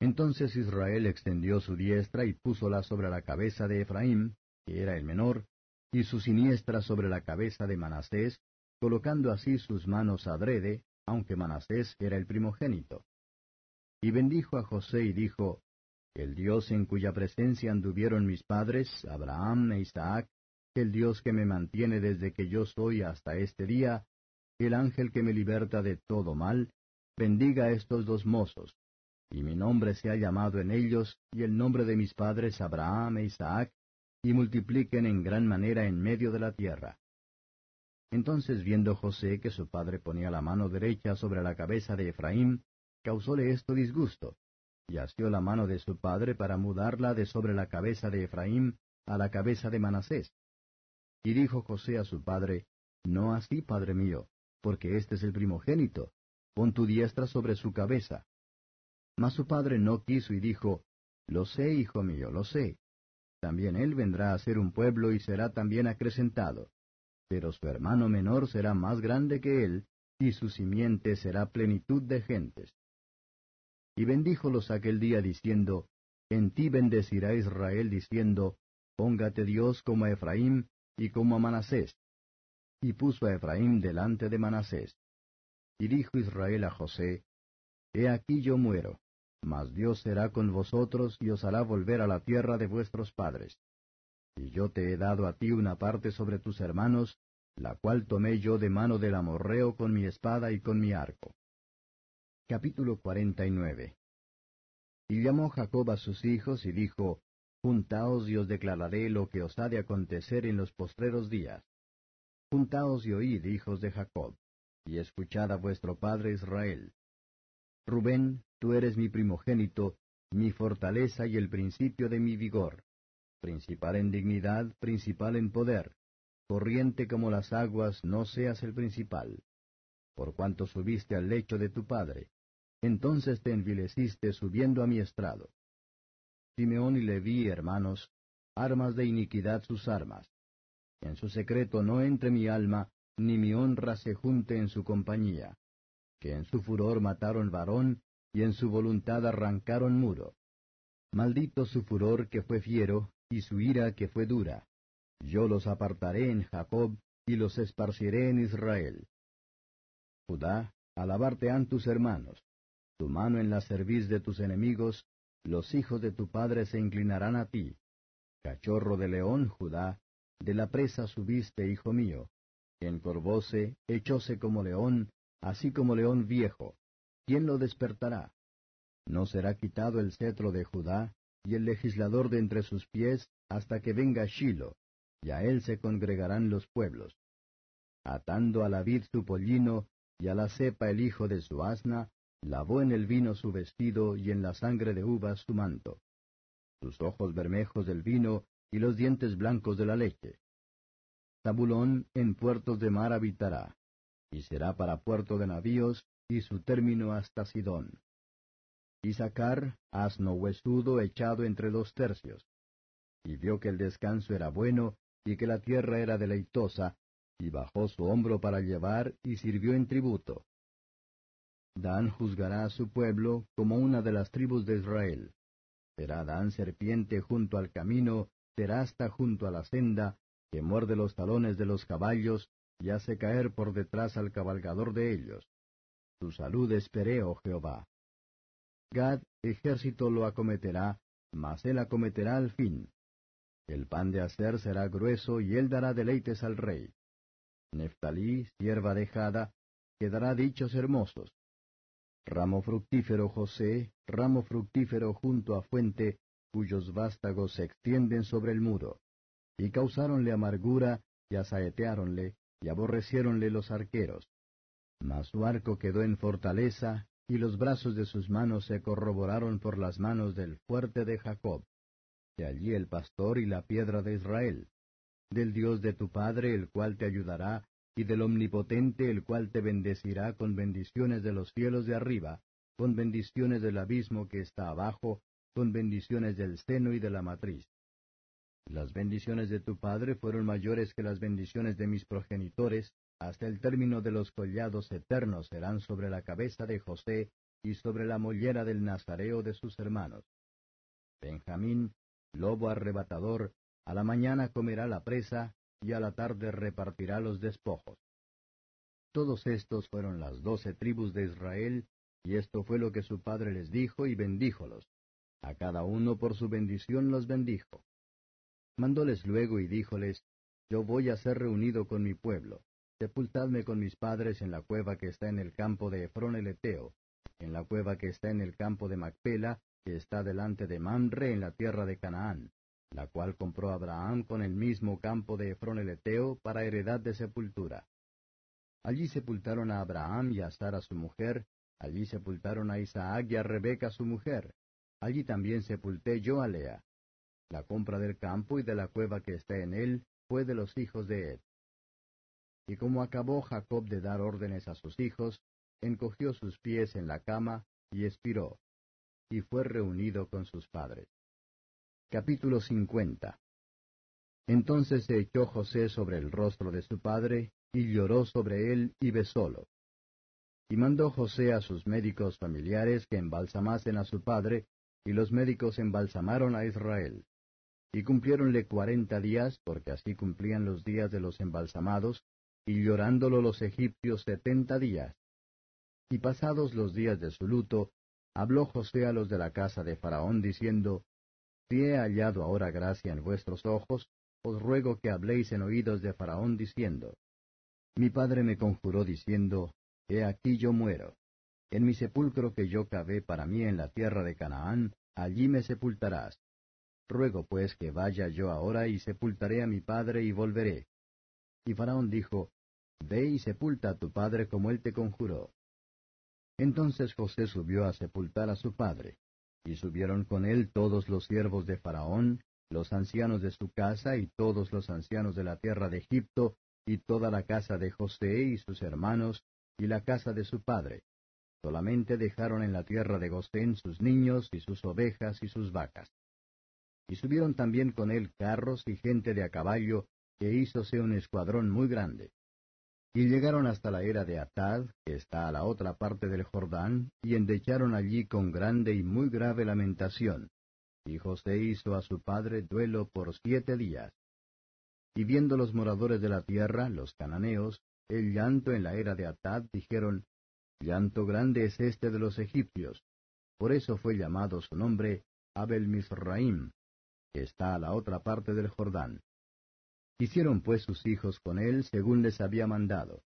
Entonces Israel extendió su diestra y púsola sobre la cabeza de Efraín, que era el menor, y su siniestra sobre la cabeza de Manasés, colocando así sus manos adrede, aunque Manasés era el primogénito. Y bendijo a José y dijo, el Dios en cuya presencia anduvieron mis padres, Abraham e Isaac, el Dios que me mantiene desde que yo soy hasta este día, el ángel que me liberta de todo mal, bendiga a estos dos mozos, y mi nombre sea llamado en ellos, y el nombre de mis padres Abraham e Isaac, y multipliquen en gran manera en medio de la tierra. Entonces viendo José que su padre ponía la mano derecha sobre la cabeza de Efraín, causóle esto disgusto, y asió la mano de su padre para mudarla de sobre la cabeza de Efraín a la cabeza de Manasés. Y dijo José a su padre, No así, padre mío, porque este es el primogénito, pon tu diestra sobre su cabeza. Mas su padre no quiso y dijo, Lo sé, hijo mío, lo sé. También él vendrá a ser un pueblo y será también acrecentado. Pero su hermano menor será más grande que él, y su simiente será plenitud de gentes. Y bendíjolos aquel día diciendo, En ti bendecirá Israel diciendo, Póngate Dios como a Efraín y como a Manasés. Y puso a Efraín delante de Manasés. Y dijo Israel a José, He aquí yo muero, mas Dios será con vosotros y os hará volver a la tierra de vuestros padres. Y yo te he dado a ti una parte sobre tus hermanos, la cual tomé yo de mano del amorreo con mi espada y con mi arco. Capítulo 49 Y llamó Jacob a sus hijos y dijo, Juntaos y os declararé lo que os ha de acontecer en los postreros días. Juntaos y oíd, hijos de Jacob, y escuchad a vuestro padre Israel. Rubén, tú eres mi primogénito, mi fortaleza y el principio de mi vigor, principal en dignidad, principal en poder, corriente como las aguas, no seas el principal. Por cuanto subiste al lecho de tu padre, entonces te envileciste subiendo a mi estrado. Simeón y Leví, hermanos, armas de iniquidad sus armas. En su secreto no entre mi alma, ni mi honra se junte en su compañía. Que en su furor mataron varón, y en su voluntad arrancaron muro. Maldito su furor que fue fiero, y su ira que fue dura. Yo los apartaré en Jacob, y los esparciré en Israel. Judá, alabarte han tus hermanos tu mano en la cerviz de tus enemigos, los hijos de tu padre se inclinarán a ti. Cachorro de león, Judá, de la presa subiste, hijo mío. Encorvóse, echóse como león, así como león viejo. ¿Quién lo despertará? No será quitado el cetro de Judá, y el legislador de entre sus pies, hasta que venga Shilo, y a él se congregarán los pueblos. Atando a la vid su pollino, y a la cepa el hijo de su asna, lavó en el vino su vestido y en la sangre de uvas su manto. Sus ojos bermejos del vino y los dientes blancos de la leche. Zabulón en puertos de mar habitará, y será para puerto de navíos, y su término hasta Sidón. Isaacar, asno huesudo echado entre dos tercios. Y vio que el descanso era bueno, y que la tierra era deleitosa, y bajó su hombro para llevar, y sirvió en tributo. Dan juzgará a su pueblo como una de las tribus de Israel. Será Dan serpiente junto al camino, será hasta junto a la senda, que muerde los talones de los caballos y hace caer por detrás al cabalgador de ellos. Su salud esperé, oh Jehová. Gad, ejército lo acometerá, mas él acometerá al fin. El pan de hacer será grueso y él dará deleites al rey. Neftalí, sierva dejada, quedará dichos hermosos. Ramo fructífero José, ramo fructífero junto a fuente, cuyos vástagos se extienden sobre el muro. Y causáronle amargura, y asaeteáronle, y aborreciéronle los arqueros. Mas su arco quedó en fortaleza, y los brazos de sus manos se corroboraron por las manos del fuerte de Jacob. De allí el pastor y la piedra de Israel. Del Dios de tu Padre, el cual te ayudará, y del Omnipotente el cual te bendecirá con bendiciones de los cielos de arriba, con bendiciones del abismo que está abajo, con bendiciones del seno y de la matriz. Las bendiciones de tu Padre fueron mayores que las bendiciones de mis progenitores, hasta el término de los collados eternos serán sobre la cabeza de José y sobre la mollera del Nazareo de sus hermanos. Benjamín, lobo arrebatador, a la mañana comerá la presa, y a la tarde repartirá los despojos. Todos estos fueron las doce tribus de Israel, y esto fue lo que su padre les dijo y bendíjolos. A cada uno por su bendición los bendijo. Mandóles luego y díjoles, Yo voy a ser reunido con mi pueblo. Sepultadme con mis padres en la cueva que está en el campo de Efrón el Eteo, en la cueva que está en el campo de Macpela, que está delante de Mamre en la tierra de Canaán la cual compró Abraham con el mismo campo de Efrón el Eteo para heredad de sepultura. Allí sepultaron a Abraham y a Sara su mujer, allí sepultaron a Isaac y a Rebeca su mujer, allí también sepulté yo a Lea. La compra del campo y de la cueva que está en él fue de los hijos de Ed. Y como acabó Jacob de dar órdenes a sus hijos, encogió sus pies en la cama y expiró, y fue reunido con sus padres. Capítulo 50 Entonces se echó José sobre el rostro de su padre, y lloró sobre él y besólo. Y mandó José a sus médicos familiares que embalsamasen a su padre, y los médicos embalsamaron a Israel. Y cumpliéronle cuarenta días, porque así cumplían los días de los embalsamados, y llorándolo los egipcios setenta días. Y pasados los días de su luto, habló José a los de la casa de Faraón, diciendo, Si he hallado ahora gracia en vuestros ojos, os ruego que habléis en oídos de Faraón, diciendo, Mi padre me conjuró diciendo, He aquí yo muero. En mi sepulcro que yo cavé para mí en la tierra de Canaán, allí me sepultarás. Ruego pues que vaya yo ahora y sepultaré a mi padre y volveré. Y Faraón dijo, Ve y sepulta a tu padre como él te conjuró. Entonces José subió a sepultar a su padre, y subieron con él todos los siervos de Faraón, los ancianos de su casa y todos los ancianos de la tierra de Egipto, y toda la casa de José y sus hermanos, y la casa de su padre. Solamente dejaron en la tierra de Gosén sus niños y sus ovejas y sus vacas. Y subieron también con él carros y gente de a caballo, que hízose un escuadrón muy grande. Y llegaron hasta la era de Atad, que está a la otra parte del Jordán, y endecharon allí con grande y muy grave lamentación. Y José hizo a su padre duelo por siete días. Y viendo los moradores de la tierra, los cananeos, el llanto en la era de Atad, dijeron, Llanto grande es este de los egipcios. Por eso fue llamado su nombre Abel Misraim, que está a la otra parte del Jordán. Hicieron pues sus hijos con él según les había mandado,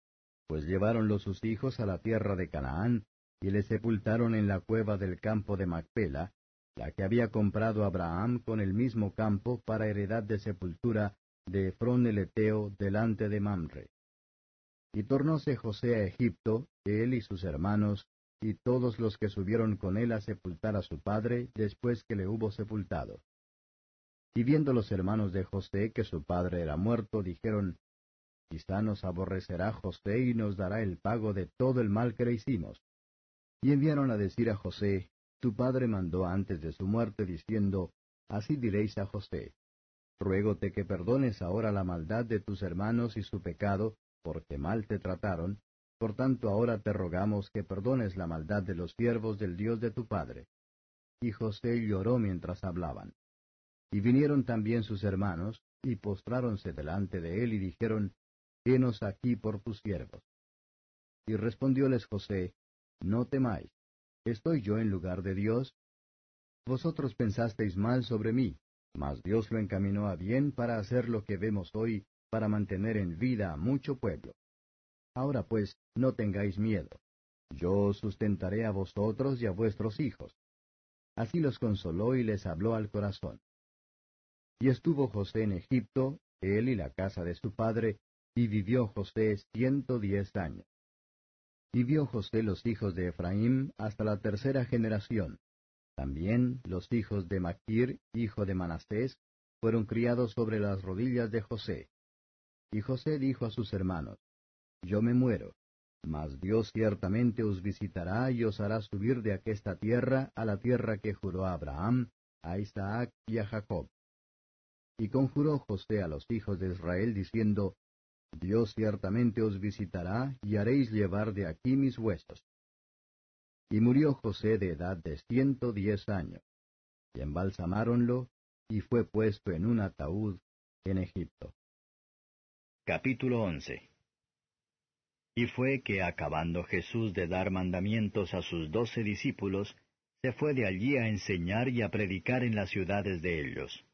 pues lleváronlo sus hijos a la tierra de Canaán, y le sepultaron en la cueva del campo de Macpela, la que había comprado Abraham con el mismo campo para heredad de sepultura de Efrón el Eteo delante de Mamre. Y tornóse José a Egipto, él y sus hermanos, y todos los que subieron con él a sepultar a su padre después que le hubo sepultado. Y viendo los hermanos de José que su padre era muerto, dijeron, Quizá nos aborrecerá José y nos dará el pago de todo el mal que le hicimos. Y enviaron a decir a José, Tu padre mandó antes de su muerte, diciendo, Así diréis a José, Ruégote que perdones ahora la maldad de tus hermanos y su pecado, porque mal te trataron, por tanto ahora te rogamos que perdones la maldad de los siervos del Dios de tu padre. Y José lloró mientras hablaban. Y vinieron también sus hermanos, y postráronse delante de él, y dijeron, Henos aquí por tus siervos. Y respondióles José, No temáis, ¿estoy yo en lugar de Dios? Vosotros pensasteis mal sobre mí, mas Dios lo encaminó a bien para hacer lo que vemos hoy, para mantener en vida a mucho pueblo. Ahora pues, no tengáis miedo. Yo os sustentaré a vosotros y a vuestros hijos. Así los consoló y les habló al corazón. Y estuvo José en Egipto, él y la casa de su padre, y vivió José ciento diez años. Y vio José los hijos de Efraín hasta la tercera generación. También los hijos de Maquir, hijo de Manasés, fueron criados sobre las rodillas de José. Y José dijo a sus hermanos, Yo me muero, mas Dios ciertamente os visitará y os hará subir de aquesta tierra a la tierra que juró a Abraham, a Isaac y a Jacob. Y conjuró José a los hijos de Israel diciendo, Dios ciertamente os visitará y haréis llevar de aquí mis huesos. Y murió José de edad de ciento diez años. Y embalsamáronlo, y fue puesto en un ataúd en Egipto. Capítulo 11 Y fue que acabando Jesús de dar mandamientos a sus doce discípulos, se fue de allí a enseñar y a predicar en las ciudades de ellos.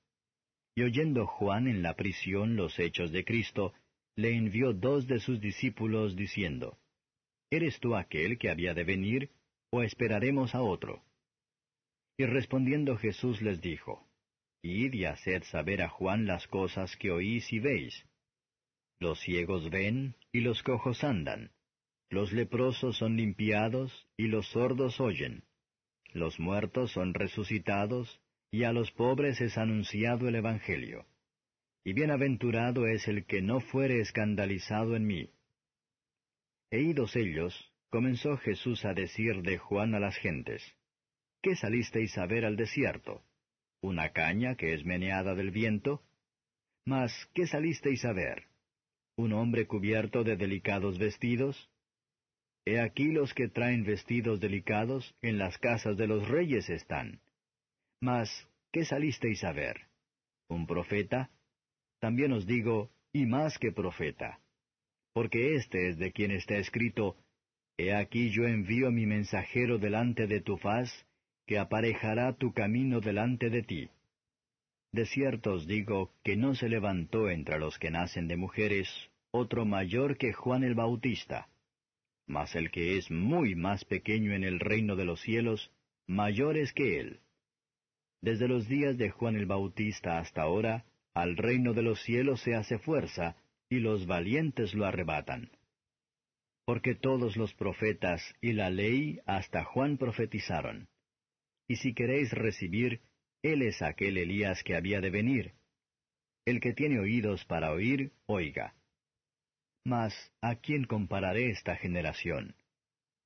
Y oyendo Juan en la prisión los hechos de Cristo, le envió dos de sus discípulos diciendo, ¿Eres tú aquel que había de venir, o esperaremos a otro? Y respondiendo Jesús les dijo, Id y haced saber a Juan las cosas que oís y veis. Los ciegos ven y los cojos andan. Los leprosos son limpiados y los sordos oyen. Los muertos son resucitados y a los pobres es anunciado el Evangelio. Y bienaventurado es el que no fuere escandalizado en mí. E idos ellos, comenzó Jesús a decir de Juan a las gentes, ¿Qué salisteis a ver al desierto? ¿Una caña que es meneada del viento? Mas, ¿qué salisteis a ver? ¿Un hombre cubierto de delicados vestidos? He aquí los que traen vestidos delicados en las casas de los reyes están. Mas, ¿qué salisteis a ver? ¿Un profeta? También os digo, y más que profeta. Porque este es de quien está escrito, He aquí yo envío mi mensajero delante de tu faz, que aparejará tu camino delante de ti. De cierto os digo que no se levantó entre los que nacen de mujeres otro mayor que Juan el Bautista. Mas el que es muy más pequeño en el reino de los cielos, mayor es que él. Desde los días de Juan el Bautista hasta ahora, al reino de los cielos se hace fuerza, y los valientes lo arrebatan porque todos los profetas y la ley hasta Juan profetizaron. Y si queréis recibir, Él es aquel Elías que había de venir. El que tiene oídos para oír, oiga. Mas, ¿a quién compararé esta generación?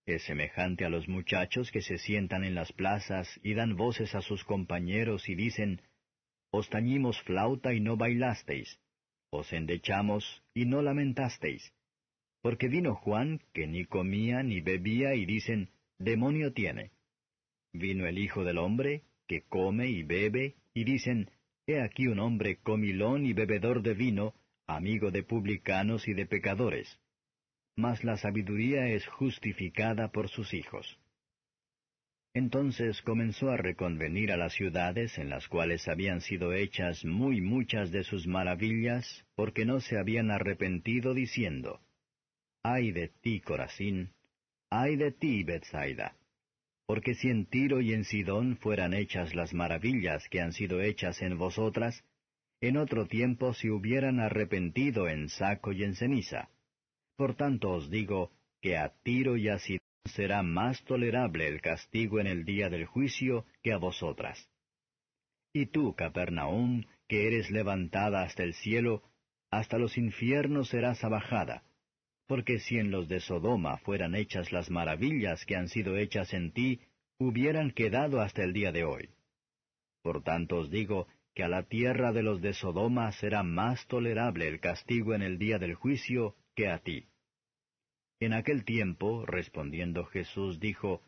Es semejante a los muchachos que se sientan en las plazas y dan voces a sus compañeros y dicen, Os tañimos flauta y no bailasteis, os endechamos y no lamentasteis. Porque vino Juan, que ni comía ni bebía, y dicen, demonio tiene. Vino el Hijo del Hombre, que come y bebe, y dicen, he aquí un hombre comilón y bebedor de vino, amigo de publicanos y de pecadores. Mas la sabiduría es justificada por sus hijos. Entonces comenzó a reconvenir a las ciudades en las cuales habían sido hechas muy muchas de sus maravillas, porque no se habían arrepentido diciendo, Ay de ti, Corazín, ay de ti, Bethsaida. Porque si en Tiro y en Sidón fueran hechas las maravillas que han sido hechas en vosotras, en otro tiempo se hubieran arrepentido en saco y en ceniza. Por tanto os digo que a Tiro y a Sidón será más tolerable el castigo en el día del juicio que a vosotras. Y tú, Capernaum, que eres levantada hasta el cielo, hasta los infiernos serás abajada porque si en los de Sodoma fueran hechas las maravillas que han sido hechas en ti, hubieran quedado hasta el día de hoy. Por tanto os digo que a la tierra de los de Sodoma será más tolerable el castigo en el día del juicio que a ti. En aquel tiempo, respondiendo Jesús, dijo,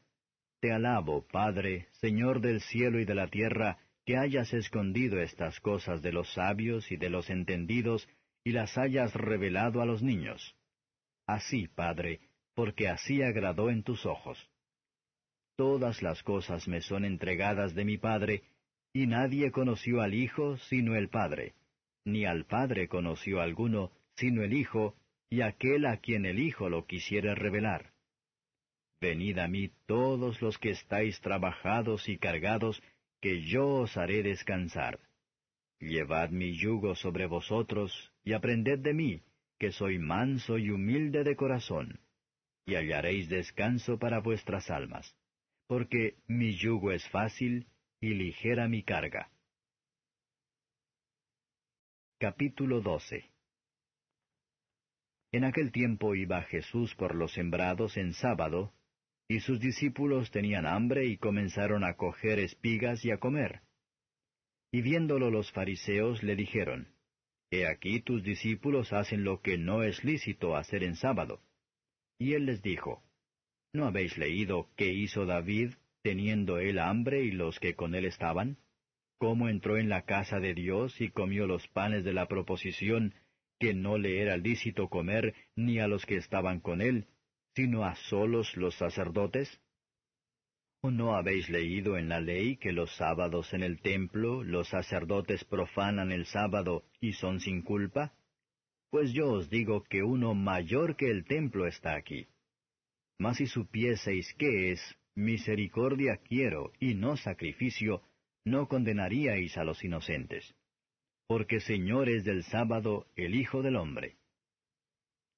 Te alabo, Padre, Señor del cielo y de la tierra, que hayas escondido estas cosas de los sabios y de los entendidos, y las hayas revelado a los niños. Así, Padre, porque así agradó en tus ojos. Todas las cosas me son entregadas de mi Padre, y nadie conoció al Hijo sino el Padre, ni al Padre conoció alguno sino el Hijo, y aquel a quien el Hijo lo quisiera revelar. Venid a mí todos los que estáis trabajados y cargados, que yo os haré descansar. Llevad mi yugo sobre vosotros, y aprended de mí, que soy manso y humilde de corazón, y hallaréis descanso para vuestras almas, porque mi yugo es fácil y ligera mi carga. Capítulo 12 En aquel tiempo iba Jesús por los sembrados en sábado, y sus discípulos tenían hambre y comenzaron a coger espigas y a comer. Y viéndolo los fariseos le dijeron, He aquí tus discípulos hacen lo que no es lícito hacer en sábado. Y él les dijo, ¿No habéis leído qué hizo David teniendo él hambre y los que con él estaban? ¿Cómo entró en la casa de Dios y comió los panes de la proposición que no le era lícito comer ni a los que estaban con él, sino a solos los sacerdotes? no habéis leído en la ley que los sábados en el templo los sacerdotes profanan el sábado y son sin culpa? Pues yo os digo que uno mayor que el templo está aquí. Mas si supieseis qué es, misericordia quiero y no sacrificio, no condenaríais a los inocentes. Porque Señor es del sábado el Hijo del Hombre.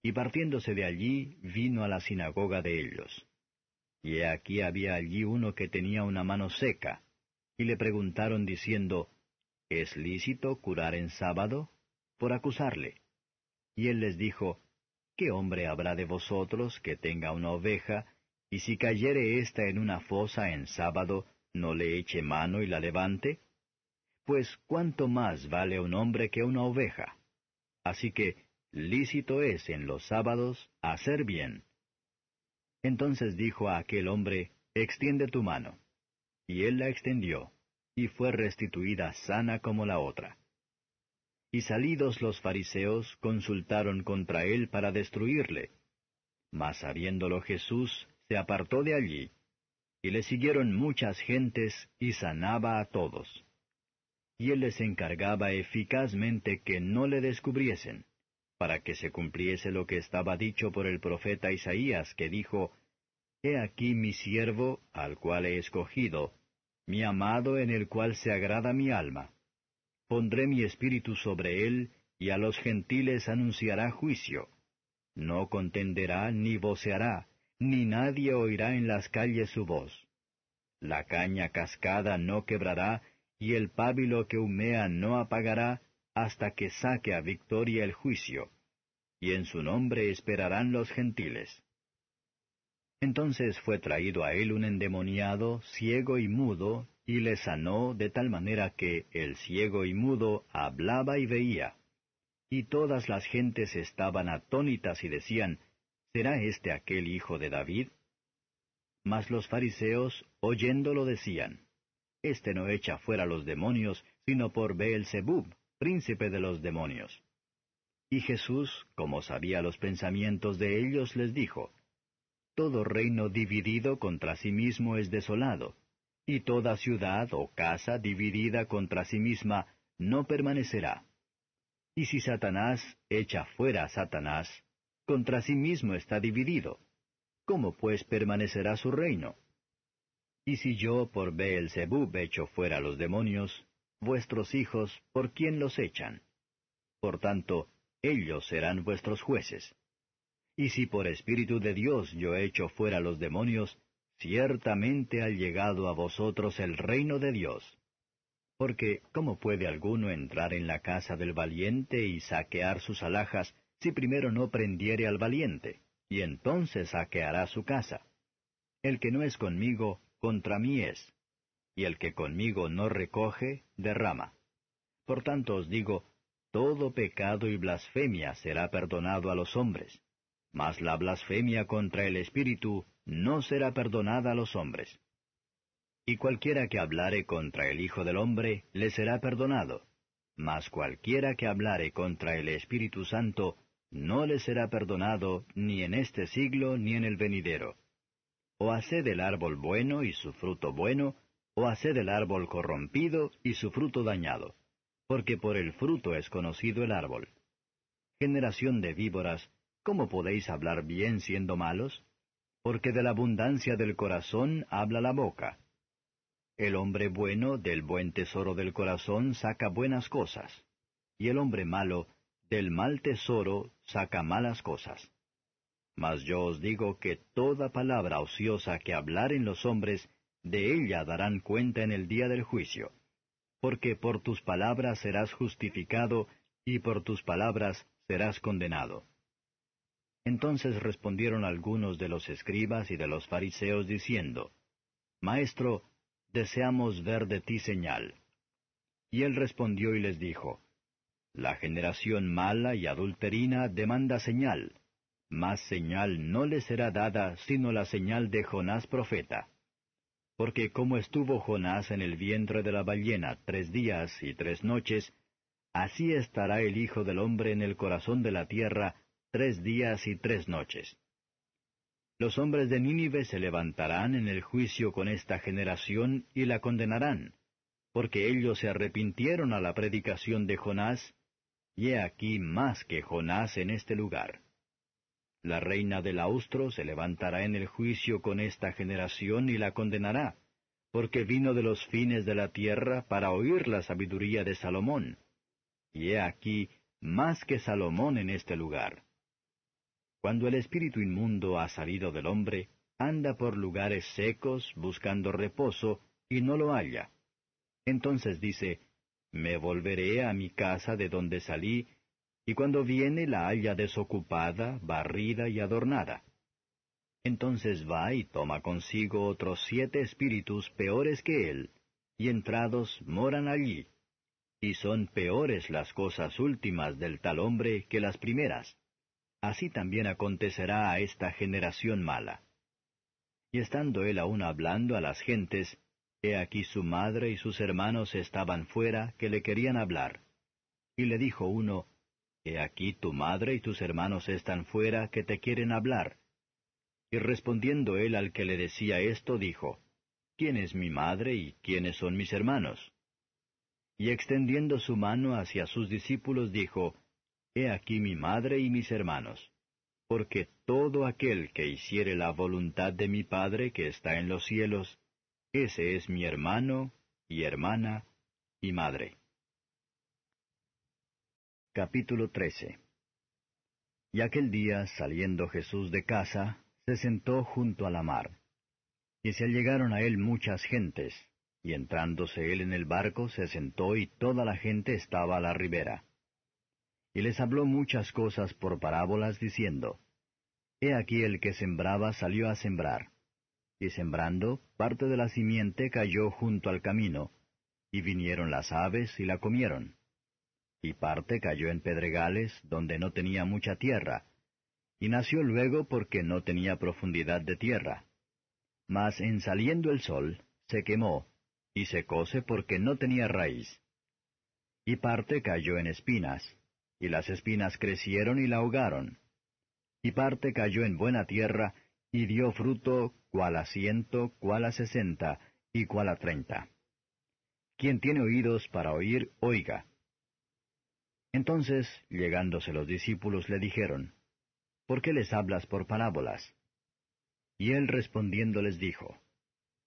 y partiéndose de allí vino a la sinagoga de ellos. Y he aquí había allí uno que tenía una mano seca, y le preguntaron diciendo, ¿Es lícito curar en sábado? por acusarle. Y él les dijo, ¿Qué hombre habrá de vosotros que tenga una oveja, y si cayere ésta en una fosa en sábado, no le eche mano y la levante? Pues cuánto más vale un hombre que una oveja. Así que lícito es en los sábados hacer bien. Entonces dijo a aquel hombre, Extiende tu mano. Y él la extendió, y fue restituida sana como la otra. Y salidos los fariseos consultaron contra él para destruirle. Mas sabiéndolo Jesús, se apartó de allí, y le siguieron muchas gentes y sanaba a todos. Y él les encargaba eficazmente que no le descubriesen, para que se cumpliese lo que estaba dicho por el profeta Isaías, que dijo, He aquí mi siervo, al cual he escogido, mi amado en el cual se agrada mi alma Pondré mi espíritu sobre él, y a los gentiles anunciará juicio. No contenderá ni voceará, ni nadie oirá en las calles su voz. La caña cascada no quebrará, y el pábilo que humea no apagará, hasta que saque a victoria el juicio. Y en su nombre esperarán los gentiles. Entonces fue traído a él un endemoniado, ciego y mudo, y le sanó de tal manera que el ciego y mudo hablaba y veía. Y todas las gentes estaban atónitas y decían, ¿Será este aquel hijo de David? Mas los fariseos, oyéndolo, decían, Este no echa fuera los demonios, sino por Beelzebub, príncipe de los demonios. Y Jesús, como sabía los pensamientos de ellos, les dijo, Todo reino dividido contra sí mismo es desolado y toda ciudad o casa dividida contra sí misma no permanecerá. Y si Satanás echa fuera a Satanás, contra sí mismo está dividido. ¿Cómo pues permanecerá su reino? Y si yo por Beelzebub echo fuera los demonios, vuestros hijos, ¿por quién los echan? Por tanto, ellos serán vuestros jueces. Y si por Espíritu de Dios yo echo fuera los demonios, ciertamente ha llegado a vosotros el reino de Dios. Porque, ¿cómo puede alguno entrar en la casa del valiente y saquear sus alhajas si primero no prendiere al valiente? Y entonces saqueará su casa. El que no es conmigo, contra mí es. Y el que conmigo no recoge, derrama. Por tanto os digo, todo pecado y blasfemia será perdonado a los hombres, mas la blasfemia contra el Espíritu no será perdonada a los hombres. Y cualquiera que hablare contra el Hijo del Hombre le será perdonado, mas cualquiera que hablare contra el Espíritu Santo no le será perdonado ni en este siglo ni en el venidero. O haced el árbol bueno y su fruto bueno, o haced el árbol corrompido y su fruto dañado, porque por el fruto es conocido el árbol. Generación de víboras, ¿cómo podéis hablar bien siendo malos? porque de la abundancia del corazón habla la boca. El hombre bueno del buen tesoro del corazón saca buenas cosas, y el hombre malo del mal tesoro saca malas cosas. Mas yo os digo que toda palabra ociosa que hablaren los hombres, de ella darán cuenta en el día del juicio, porque por tus palabras serás justificado, y por tus palabras serás condenado. Entonces respondieron algunos de los escribas y de los fariseos diciendo, Maestro, deseamos ver de ti señal. Y él respondió y les dijo, La generación mala y adulterina demanda señal, mas señal no le será dada sino la señal de Jonás profeta. Porque como estuvo Jonás en el vientre de la ballena tres días y tres noches, así estará el Hijo del Hombre en el corazón de la tierra tres días y tres noches. Los hombres de Nínive se levantarán en el juicio con esta generación y la condenarán, porque ellos se arrepintieron a la predicación de Jonás, y he aquí más que Jonás en este lugar. La reina del austro se levantará en el juicio con esta generación y la condenará, porque vino de los fines de la tierra para oír la sabiduría de Salomón. Y he aquí más que Salomón en este lugar. Cuando el espíritu inmundo ha salido del hombre, anda por lugares secos buscando reposo, y no lo halla. Entonces dice, Me volveré a mi casa de donde salí, y cuando viene la halla desocupada, barrida y adornada. Entonces va y toma consigo otros siete espíritus peores que él, y entrados moran allí. Y son peores las cosas últimas del tal hombre que las primeras. Así también acontecerá a esta generación mala. Y estando él aún hablando a las gentes, he aquí su madre y sus hermanos estaban fuera que le querían hablar. Y le dijo uno, He aquí tu madre y tus hermanos están fuera que te quieren hablar. Y respondiendo él al que le decía esto, dijo, ¿Quién es mi madre y quiénes son mis hermanos? Y extendiendo su mano hacia sus discípulos, dijo, He aquí mi madre y mis hermanos. Porque todo aquel que hiciere la voluntad de mi Padre que está en los cielos, ese es mi hermano y hermana y madre. Capítulo 13 Y aquel día, saliendo Jesús de casa, se sentó junto a la mar. Y se allegaron a él muchas gentes, y entrándose él en el barco, se sentó y toda la gente estaba a la ribera. Y les habló muchas cosas por parábolas, diciendo, He aquí el que sembraba salió a sembrar. Y sembrando, parte de la simiente cayó junto al camino, y vinieron las aves y la comieron y parte cayó en pedregales donde no tenía mucha tierra, y nació luego porque no tenía profundidad de tierra. Mas en saliendo el sol, se quemó, y secóse porque no tenía raíz. Y parte cayó en espinas, y las espinas crecieron y la ahogaron. Y parte cayó en buena tierra, y dio fruto cual a ciento, cual a sesenta, y cual a treinta. Quien tiene oídos para oír, oiga. Entonces, llegándose los discípulos, le dijeron, ¿Por qué les hablas por parábolas? Y él respondiendo les dijo,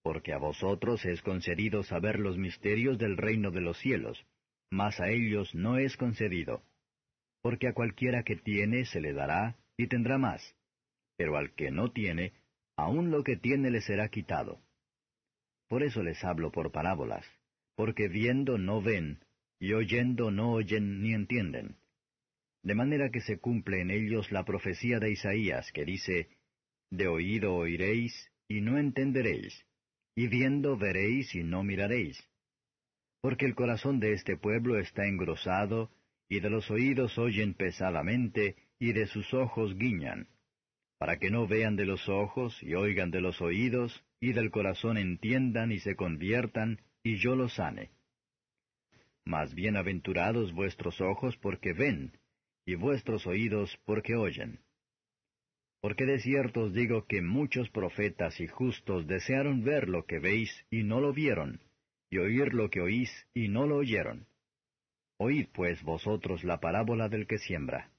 Porque a vosotros es concedido saber los misterios del reino de los cielos, mas a ellos no es concedido. Porque a cualquiera que tiene se le dará y tendrá más, pero al que no tiene, aun lo que tiene le será quitado. Por eso les hablo por parábolas, porque viendo no ven, y oyendo no oyen ni entienden. De manera que se cumple en ellos la profecía de Isaías, que dice, De oído oiréis, y no entenderéis, y viendo veréis, y no miraréis. Porque el corazón de este pueblo está engrosado, y de los oídos oyen pesadamente, y de sus ojos guiñan, para que no vean de los ojos, y oigan de los oídos, y del corazón entiendan y se conviertan, y yo los sane. Mas bienaventurados vuestros ojos porque ven, y vuestros oídos porque oyen. Porque de cierto os digo que muchos profetas y justos desearon ver lo que veis y no lo vieron, y oír lo que oís y no lo oyeron. Oíd pues vosotros la parábola del que siembra.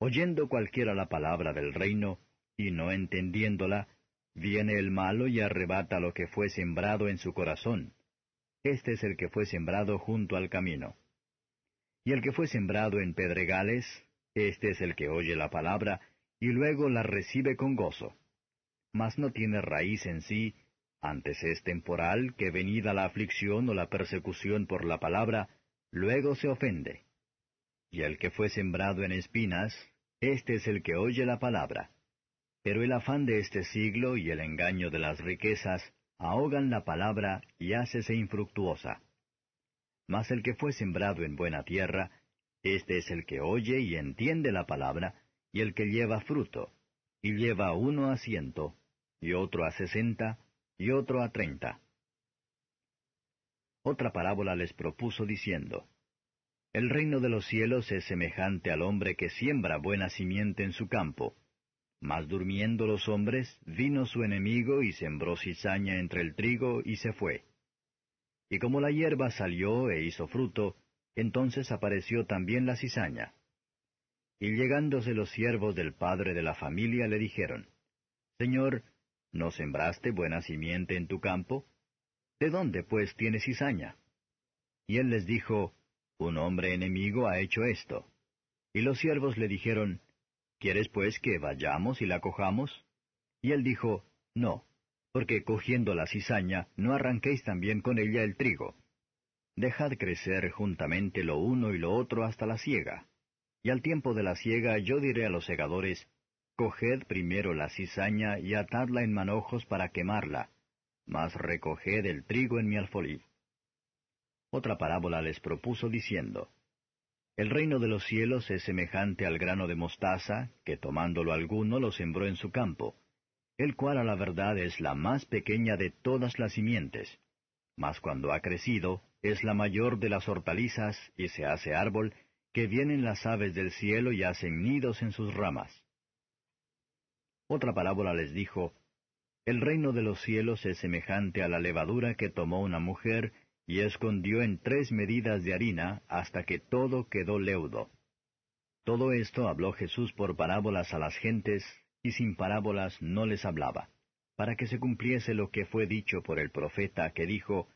Oyendo cualquiera la palabra del reino, y no entendiéndola, viene el malo y arrebata lo que fue sembrado en su corazón. Este es el que fue sembrado junto al camino. Y el que fue sembrado en pedregales, este es el que oye la palabra, y luego la recibe con gozo. Mas no tiene raíz en sí, antes es temporal, que venida la aflicción o la persecución por la palabra, luego se ofende. Y el que fue sembrado en espinas, este es el que oye la palabra. Pero el afán de este siglo y el engaño de las riquezas ahogan la palabra y hácese infructuosa. Mas el que fue sembrado en buena tierra, este es el que oye y entiende la palabra, y el que lleva fruto, y lleva uno a ciento, y otro a sesenta, y otro a treinta. Otra parábola les propuso diciendo, El reino de los cielos es semejante al hombre que siembra buena simiente en su campo, mas durmiendo los hombres, vino su enemigo y sembró cizaña entre el trigo y se fue. Y como la hierba salió e hizo fruto, entonces apareció también la cizaña. Y llegándose los siervos del padre de la familia le dijeron, Señor, ¿no sembraste buena simiente en tu campo? ¿De dónde pues tienes cizaña? Y él les dijo, Un hombre enemigo ha hecho esto. Y los siervos le dijeron, ¿Quieres pues que vayamos y la cojamos? Y él dijo, No, porque cogiendo la cizaña no arranquéis también con ella el trigo. Dejad crecer juntamente lo uno y lo otro hasta la siega. Y al tiempo de la siega yo diré a los segadores, Coged primero la cizaña y atadla en manojos para quemarla, mas recoged el trigo en mi alfolí. Otra parábola les propuso diciendo, El reino de los cielos es semejante al grano de mostaza, que tomándolo alguno lo sembró en su campo, el cual a la verdad es la más pequeña de todas las simientes, mas cuando ha crecido, es la mayor de las hortalizas y se hace árbol, que vienen las aves del cielo y hacen nidos en sus ramas. Otra parábola les dijo, El reino de los cielos es semejante a la levadura que tomó una mujer y escondió en tres medidas de harina hasta que todo quedó leudo. Todo esto habló Jesús por parábolas a las gentes, y sin parábolas no les hablaba, para que se cumpliese lo que fue dicho por el profeta que dijo,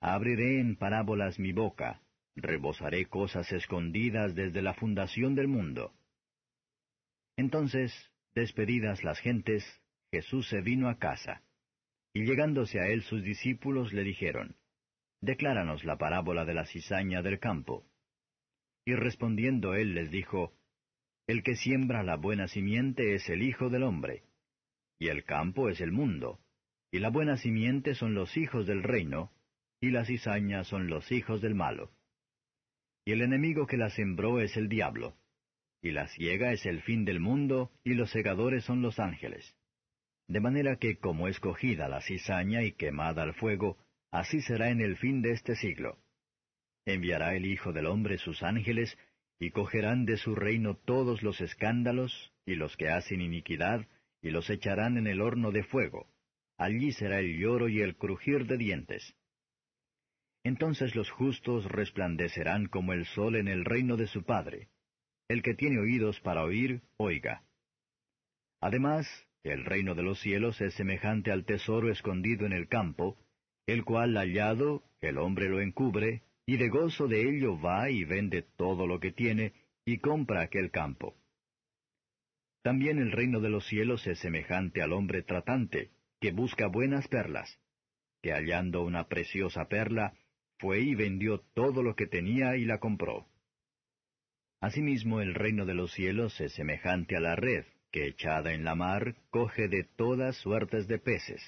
Abriré en parábolas mi boca, rebosaré cosas escondidas desde la fundación del mundo. Entonces, despedidas las gentes, Jesús se vino a casa. Y llegándose a él sus discípulos le dijeron, Decláranos la parábola de la cizaña del campo. Y respondiendo él les dijo, El que siembra la buena simiente es el Hijo del hombre, y el campo es el mundo, y la buena simiente son los hijos del reino, y la cizaña son los hijos del malo. Y el enemigo que la sembró es el diablo, y la ciega es el fin del mundo, y los segadores son los ángeles. De manera que como escogida la cizaña y quemada al fuego, así será en el fin de este siglo. Enviará el Hijo del Hombre sus ángeles, y cogerán de su reino todos los escándalos, y los que hacen iniquidad, y los echarán en el horno de fuego. Allí será el lloro y el crujir de dientes. Entonces los justos resplandecerán como el sol en el reino de su Padre. El que tiene oídos para oír, oiga. Además, el reino de los cielos es semejante al tesoro escondido en el campo, el cual hallado, el hombre lo encubre, y de gozo de ello va y vende todo lo que tiene, y compra aquel campo. También el reino de los cielos es semejante al hombre tratante, que busca buenas perlas, que hallando una preciosa perla, fue y vendió todo lo que tenía y la compró. Asimismo el reino de los cielos es semejante a la red, que echada en la mar coge de todas suertes de peces,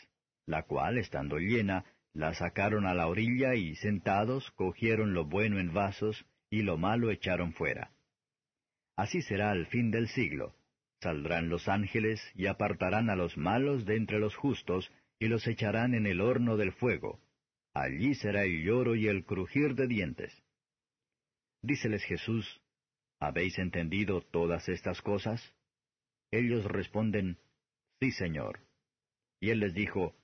la cual, estando llena, la sacaron a la orilla y sentados cogieron lo bueno en vasos y lo malo echaron fuera. Así será al fin del siglo. Saldrán los ángeles y apartarán a los malos de entre los justos y los echarán en el horno del fuego. Allí será el lloro y el crujir de dientes. Díceles Jesús, ¿habéis entendido todas estas cosas? Ellos responden, Sí, Señor. Y él les dijo,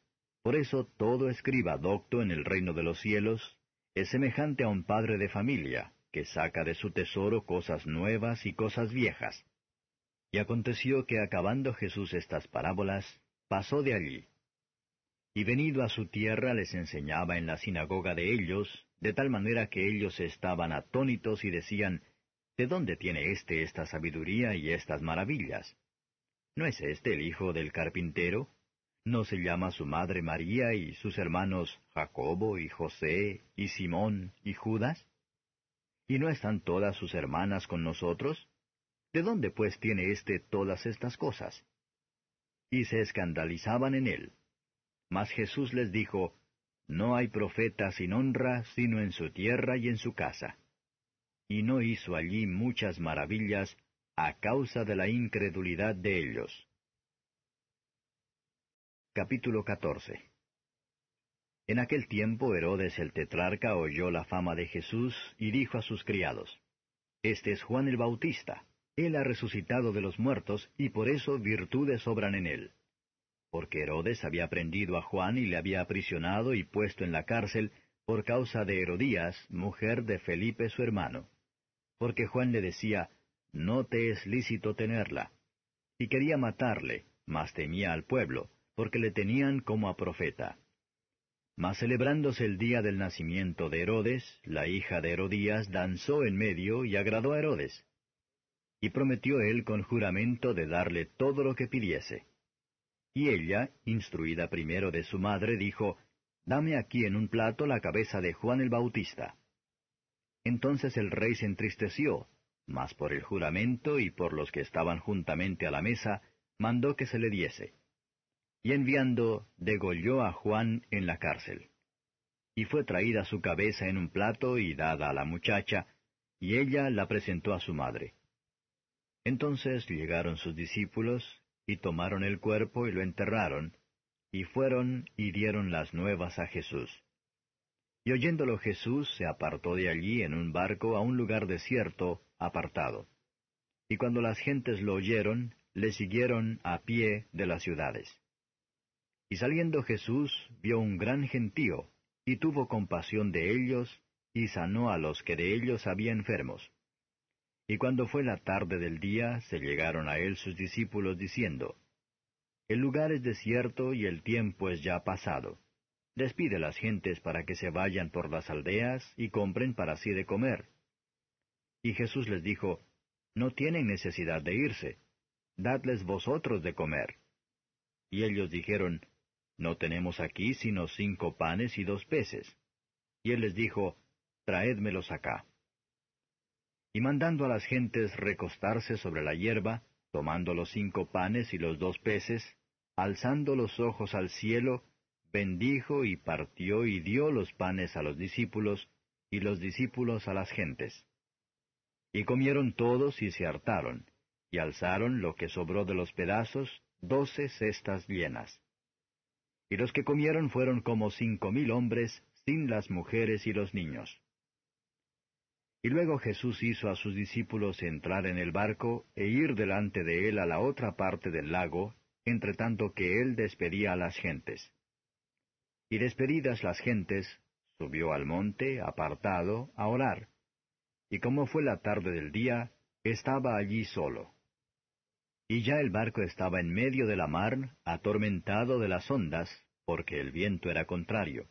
por eso todo escriba docto en el reino de los cielos es semejante a un padre de familia, que saca de su tesoro cosas nuevas y cosas viejas. Y aconteció que acabando Jesús estas parábolas, pasó de allí. Y venido a su tierra les enseñaba en la sinagoga de ellos, de tal manera que ellos estaban atónitos y decían, ¿De dónde tiene éste esta sabiduría y estas maravillas? ¿No es este el hijo del carpintero? ¿No se llama su madre María y sus hermanos Jacobo y José y Simón y Judas? ¿Y no están todas sus hermanas con nosotros? ¿De dónde pues tiene éste todas estas cosas? Y se escandalizaban en él. Mas Jesús les dijo, No hay profeta sin honra sino en su tierra y en su casa. Y no hizo allí muchas maravillas a causa de la incredulidad de ellos. Capítulo 14 En aquel tiempo Herodes el tetrarca oyó la fama de Jesús y dijo a sus criados, Este es Juan el Bautista, él ha resucitado de los muertos y por eso virtudes sobran en él. Porque Herodes había prendido a Juan y le había aprisionado y puesto en la cárcel por causa de Herodías, mujer de Felipe su hermano. Porque Juan le decía, No te es lícito tenerla. Y quería matarle, mas temía al pueblo porque le tenían como a profeta. Mas celebrándose el día del nacimiento de Herodes, la hija de Herodías danzó en medio y agradó a Herodes. y prometió él con juramento de darle todo lo que pidiese. Y ella, instruida primero de su madre, dijo, Dame aquí en un plato la cabeza de Juan el Bautista. Entonces el rey se entristeció, mas por el juramento y por los que estaban juntamente a la mesa, mandó que se le diese. Y enviando, degolló a Juan en la cárcel. Y fue traída su cabeza en un plato y dada a la muchacha, y ella la presentó a su madre. Entonces llegaron sus discípulos, y tomaron el cuerpo y lo enterraron, y fueron y dieron las nuevas a Jesús. Y oyéndolo Jesús se apartó de allí en un barco a un lugar desierto, apartado. Y cuando las gentes lo oyeron, le siguieron a pie de las ciudades. Y saliendo Jesús vio un gran gentío, y tuvo compasión de ellos, y sanó a los que de ellos había enfermos. Y cuando fue la tarde del día, se llegaron a él sus discípulos diciendo, El lugar es desierto y el tiempo es ya pasado. Despide las gentes para que se vayan por las aldeas y compren para sí de comer. Y Jesús les dijo, No tienen necesidad de irse, dadles vosotros de comer. Y ellos dijeron, No tenemos aquí sino cinco panes y dos peces. Y él les dijo, Traédmelos acá. Y mandando a las gentes recostarse sobre la hierba, tomando los cinco panes y los dos peces, alzando los ojos al cielo, bendijo y partió y dio los panes a los discípulos, y los discípulos a las gentes. Y comieron todos y se hartaron, y alzaron lo que sobró de los pedazos, doce cestas llenas. Y los que comieron fueron como cinco mil hombres, sin las mujeres y los niños. Y luego Jesús hizo a sus discípulos entrar en el barco e ir delante de él a la otra parte del lago, entre tanto que él despedía a las gentes. Y despedidas las gentes, subió al monte, apartado, a orar. Y como fue la tarde del día, estaba allí solo. Y ya el barco estaba en medio de la mar, atormentado de las ondas, porque el viento era contrario.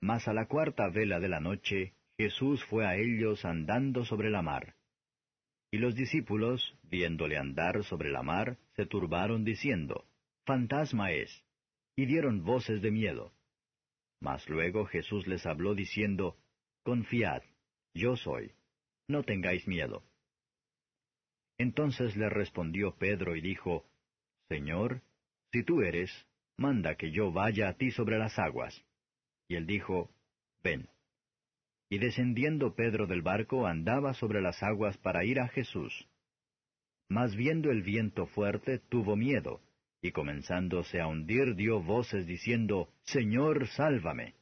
Mas a la cuarta vela de la noche, Jesús fue a ellos andando sobre la mar. Y los discípulos, viéndole andar sobre la mar, se turbaron diciendo, Fantasma es, y dieron voces de miedo. Mas luego Jesús les habló diciendo, Confiad, yo soy, no tengáis miedo. Entonces le respondió Pedro y dijo, Señor, si tú eres, manda que yo vaya a ti sobre las aguas. Y él dijo, Ven. Y descendiendo Pedro del barco andaba sobre las aguas para ir a Jesús. Mas viendo el viento fuerte, tuvo miedo, y comenzándose a hundir dio voces diciendo, Señor, sálvame.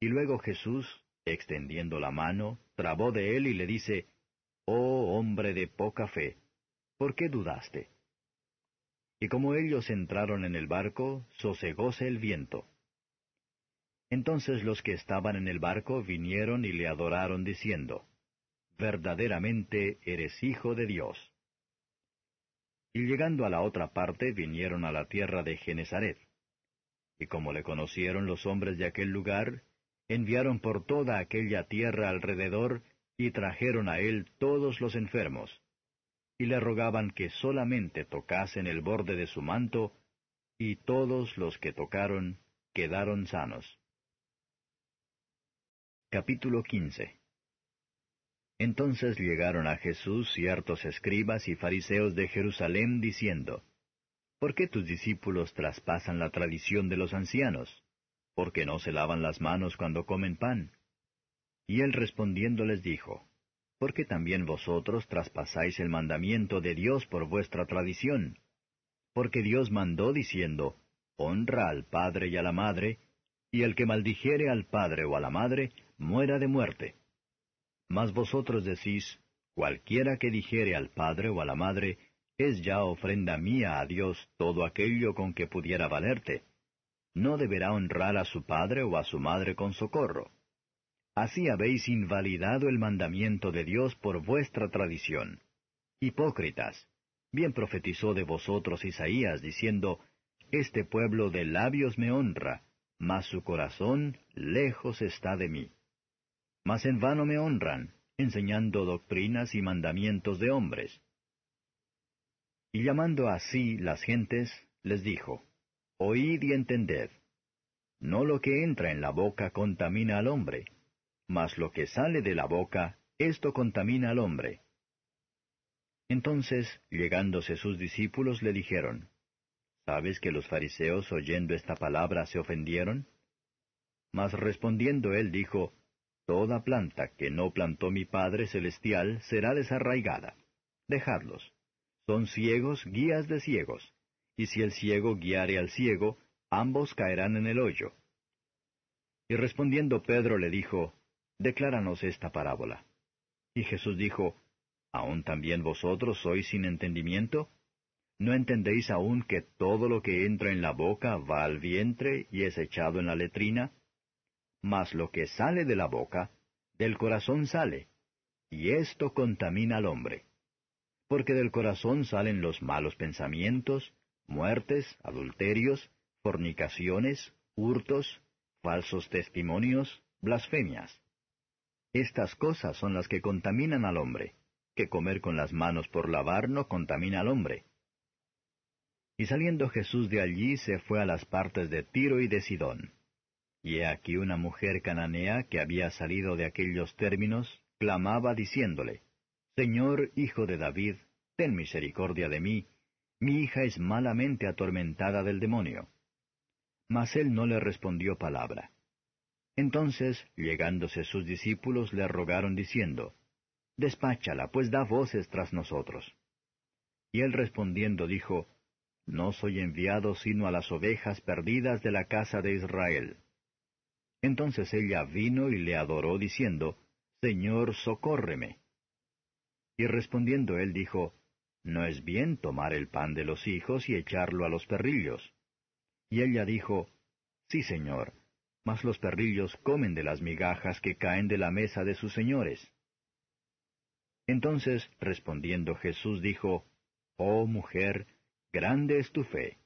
Y luego Jesús, extendiendo la mano, trabó de él y le dice, Oh hombre de poca fe, ¿por qué dudaste? Y como ellos entraron en el barco, sosegóse el viento. Entonces los que estaban en el barco vinieron y le adoraron diciendo, Verdaderamente eres hijo de Dios. Y llegando a la otra parte vinieron a la tierra de Genezaret. Y como le conocieron los hombres de aquel lugar, enviaron por toda aquella tierra alrededor y trajeron a él todos los enfermos, y le rogaban que solamente tocasen el borde de su manto, y todos los que tocaron quedaron sanos. Capítulo 15 Entonces llegaron a Jesús ciertos escribas y fariseos de Jerusalén diciendo, ¿Por qué tus discípulos traspasan la tradición de los ancianos? ¿Por qué no se lavan las manos cuando comen pan? Y él respondiendo les dijo, ¿Por qué también vosotros traspasáis el mandamiento de Dios por vuestra tradición? Porque Dios mandó diciendo, Honra al Padre y a la Madre, y el que maldijere al Padre o a la Madre, muera de muerte. Mas vosotros decís, cualquiera que dijere al Padre o a la Madre, es ya ofrenda mía a Dios todo aquello con que pudiera valerte. No deberá honrar a su Padre o a su Madre con socorro. Así habéis invalidado el mandamiento de Dios por vuestra tradición. Hipócritas, bien profetizó de vosotros Isaías, diciendo, Este pueblo de labios me honra, mas su corazón lejos está de mí. Mas en vano me honran, enseñando doctrinas y mandamientos de hombres. Y llamando así las gentes, les dijo, Oíd y entended. No lo que entra en la boca contamina al hombre, mas lo que sale de la boca, esto contamina al hombre. Entonces, llegándose sus discípulos, le dijeron, ¿Sabes que los fariseos oyendo esta palabra se ofendieron? Mas respondiendo él dijo, Toda planta que no plantó mi Padre Celestial será desarraigada. Dejadlos. Son ciegos guías de ciegos, y si el ciego guiare al ciego, ambos caerán en el hoyo. Y respondiendo Pedro le dijo, Decláranos esta parábola. Y Jesús dijo, ¿Aún también vosotros sois sin entendimiento? ¿No entendéis aún que todo lo que entra en la boca va al vientre y es echado en la letrina? Mas lo que sale de la boca, del corazón sale, y esto contamina al hombre. Porque del corazón salen los malos pensamientos, muertes, adulterios, fornicaciones, hurtos, falsos testimonios, blasfemias. Estas cosas son las que contaminan al hombre, que comer con las manos por lavar no contamina al hombre. Y saliendo Jesús de allí se fue a las partes de Tiro y de Sidón. Y he aquí una mujer cananea que había salido de aquellos términos, clamaba diciéndole, Señor, hijo de David, ten misericordia de mí, mi hija es malamente atormentada del demonio. Mas él no le respondió palabra. Entonces, llegándose sus discípulos, le rogaron diciendo, Despáchala, pues da voces tras nosotros. Y él respondiendo dijo, No soy enviado sino a las ovejas perdidas de la casa de Israel. Entonces ella vino y le adoró diciendo, Señor, socórreme. Y respondiendo él dijo, No es bien tomar el pan de los hijos y echarlo a los perrillos. Y ella dijo, Sí, Señor, mas los perrillos comen de las migajas que caen de la mesa de sus señores. Entonces, respondiendo Jesús dijo, Oh mujer, grande es tu fe.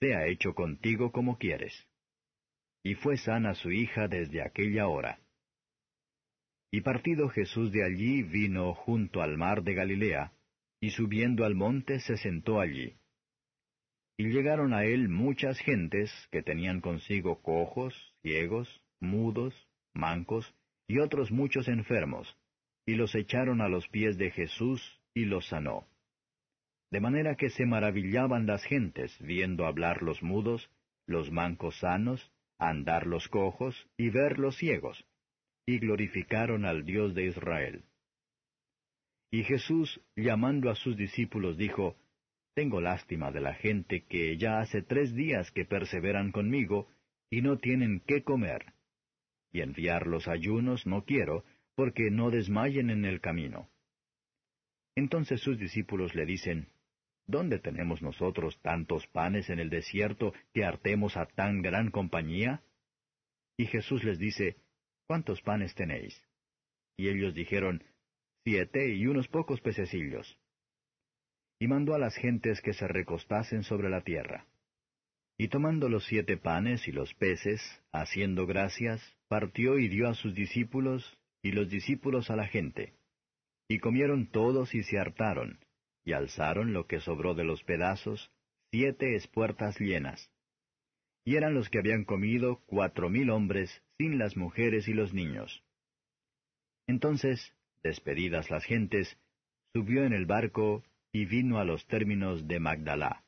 Sea hecho contigo como quieres. Y fue sana su hija desde aquella hora. Y partido Jesús de allí vino junto al mar de Galilea, y subiendo al monte se sentó allí. Y llegaron a él muchas gentes que tenían consigo cojos, ciegos, mudos, mancos, y otros muchos enfermos, y los echaron a los pies de Jesús, y los sanó. De manera que se maravillaban las gentes viendo hablar los mudos, los mancos sanos, andar los cojos, y ver los ciegos, y glorificaron al Dios de Israel. Y Jesús, llamando a sus discípulos, dijo, tengo lástima de la gente que ya hace tres días que perseveran conmigo y no tienen qué comer. Y enviar los ayunos no quiero, porque no desmayen en el camino. Entonces sus discípulos le dicen, ¿Dónde tenemos nosotros tantos panes en el desierto que hartemos a tan gran compañía? Y Jesús les dice, ¿Cuántos panes tenéis? Y ellos dijeron, Siete y unos pocos pececillos y mandó a las gentes que se recostasen sobre la tierra. Y tomando los siete panes y los peces, haciendo gracias, partió y dio a sus discípulos, y los discípulos a la gente. Y comieron todos y se hartaron, y alzaron lo que sobró de los pedazos, siete espuertas llenas. Y eran los que habían comido cuatro mil hombres, sin las mujeres y los niños. Entonces, despedidas las gentes, subió en el barco y vino a los términos de Magdalá.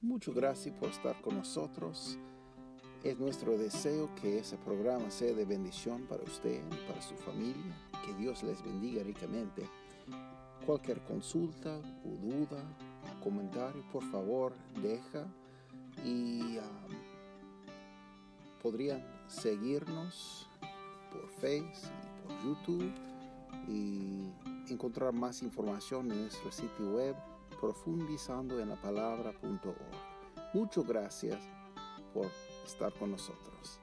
Muchas gracias por estar con nosotros. Es nuestro deseo que ese programa sea de bendición para usted y para su familia. Que Dios les bendiga ricamente. Cualquier consulta o duda, comentario, por favor, deja. Y um, podrían seguirnos por Facebook y por YouTube. Y encontrar más información en nuestro sitio web profundizando en la. Muchas gracias por estar con nosotros.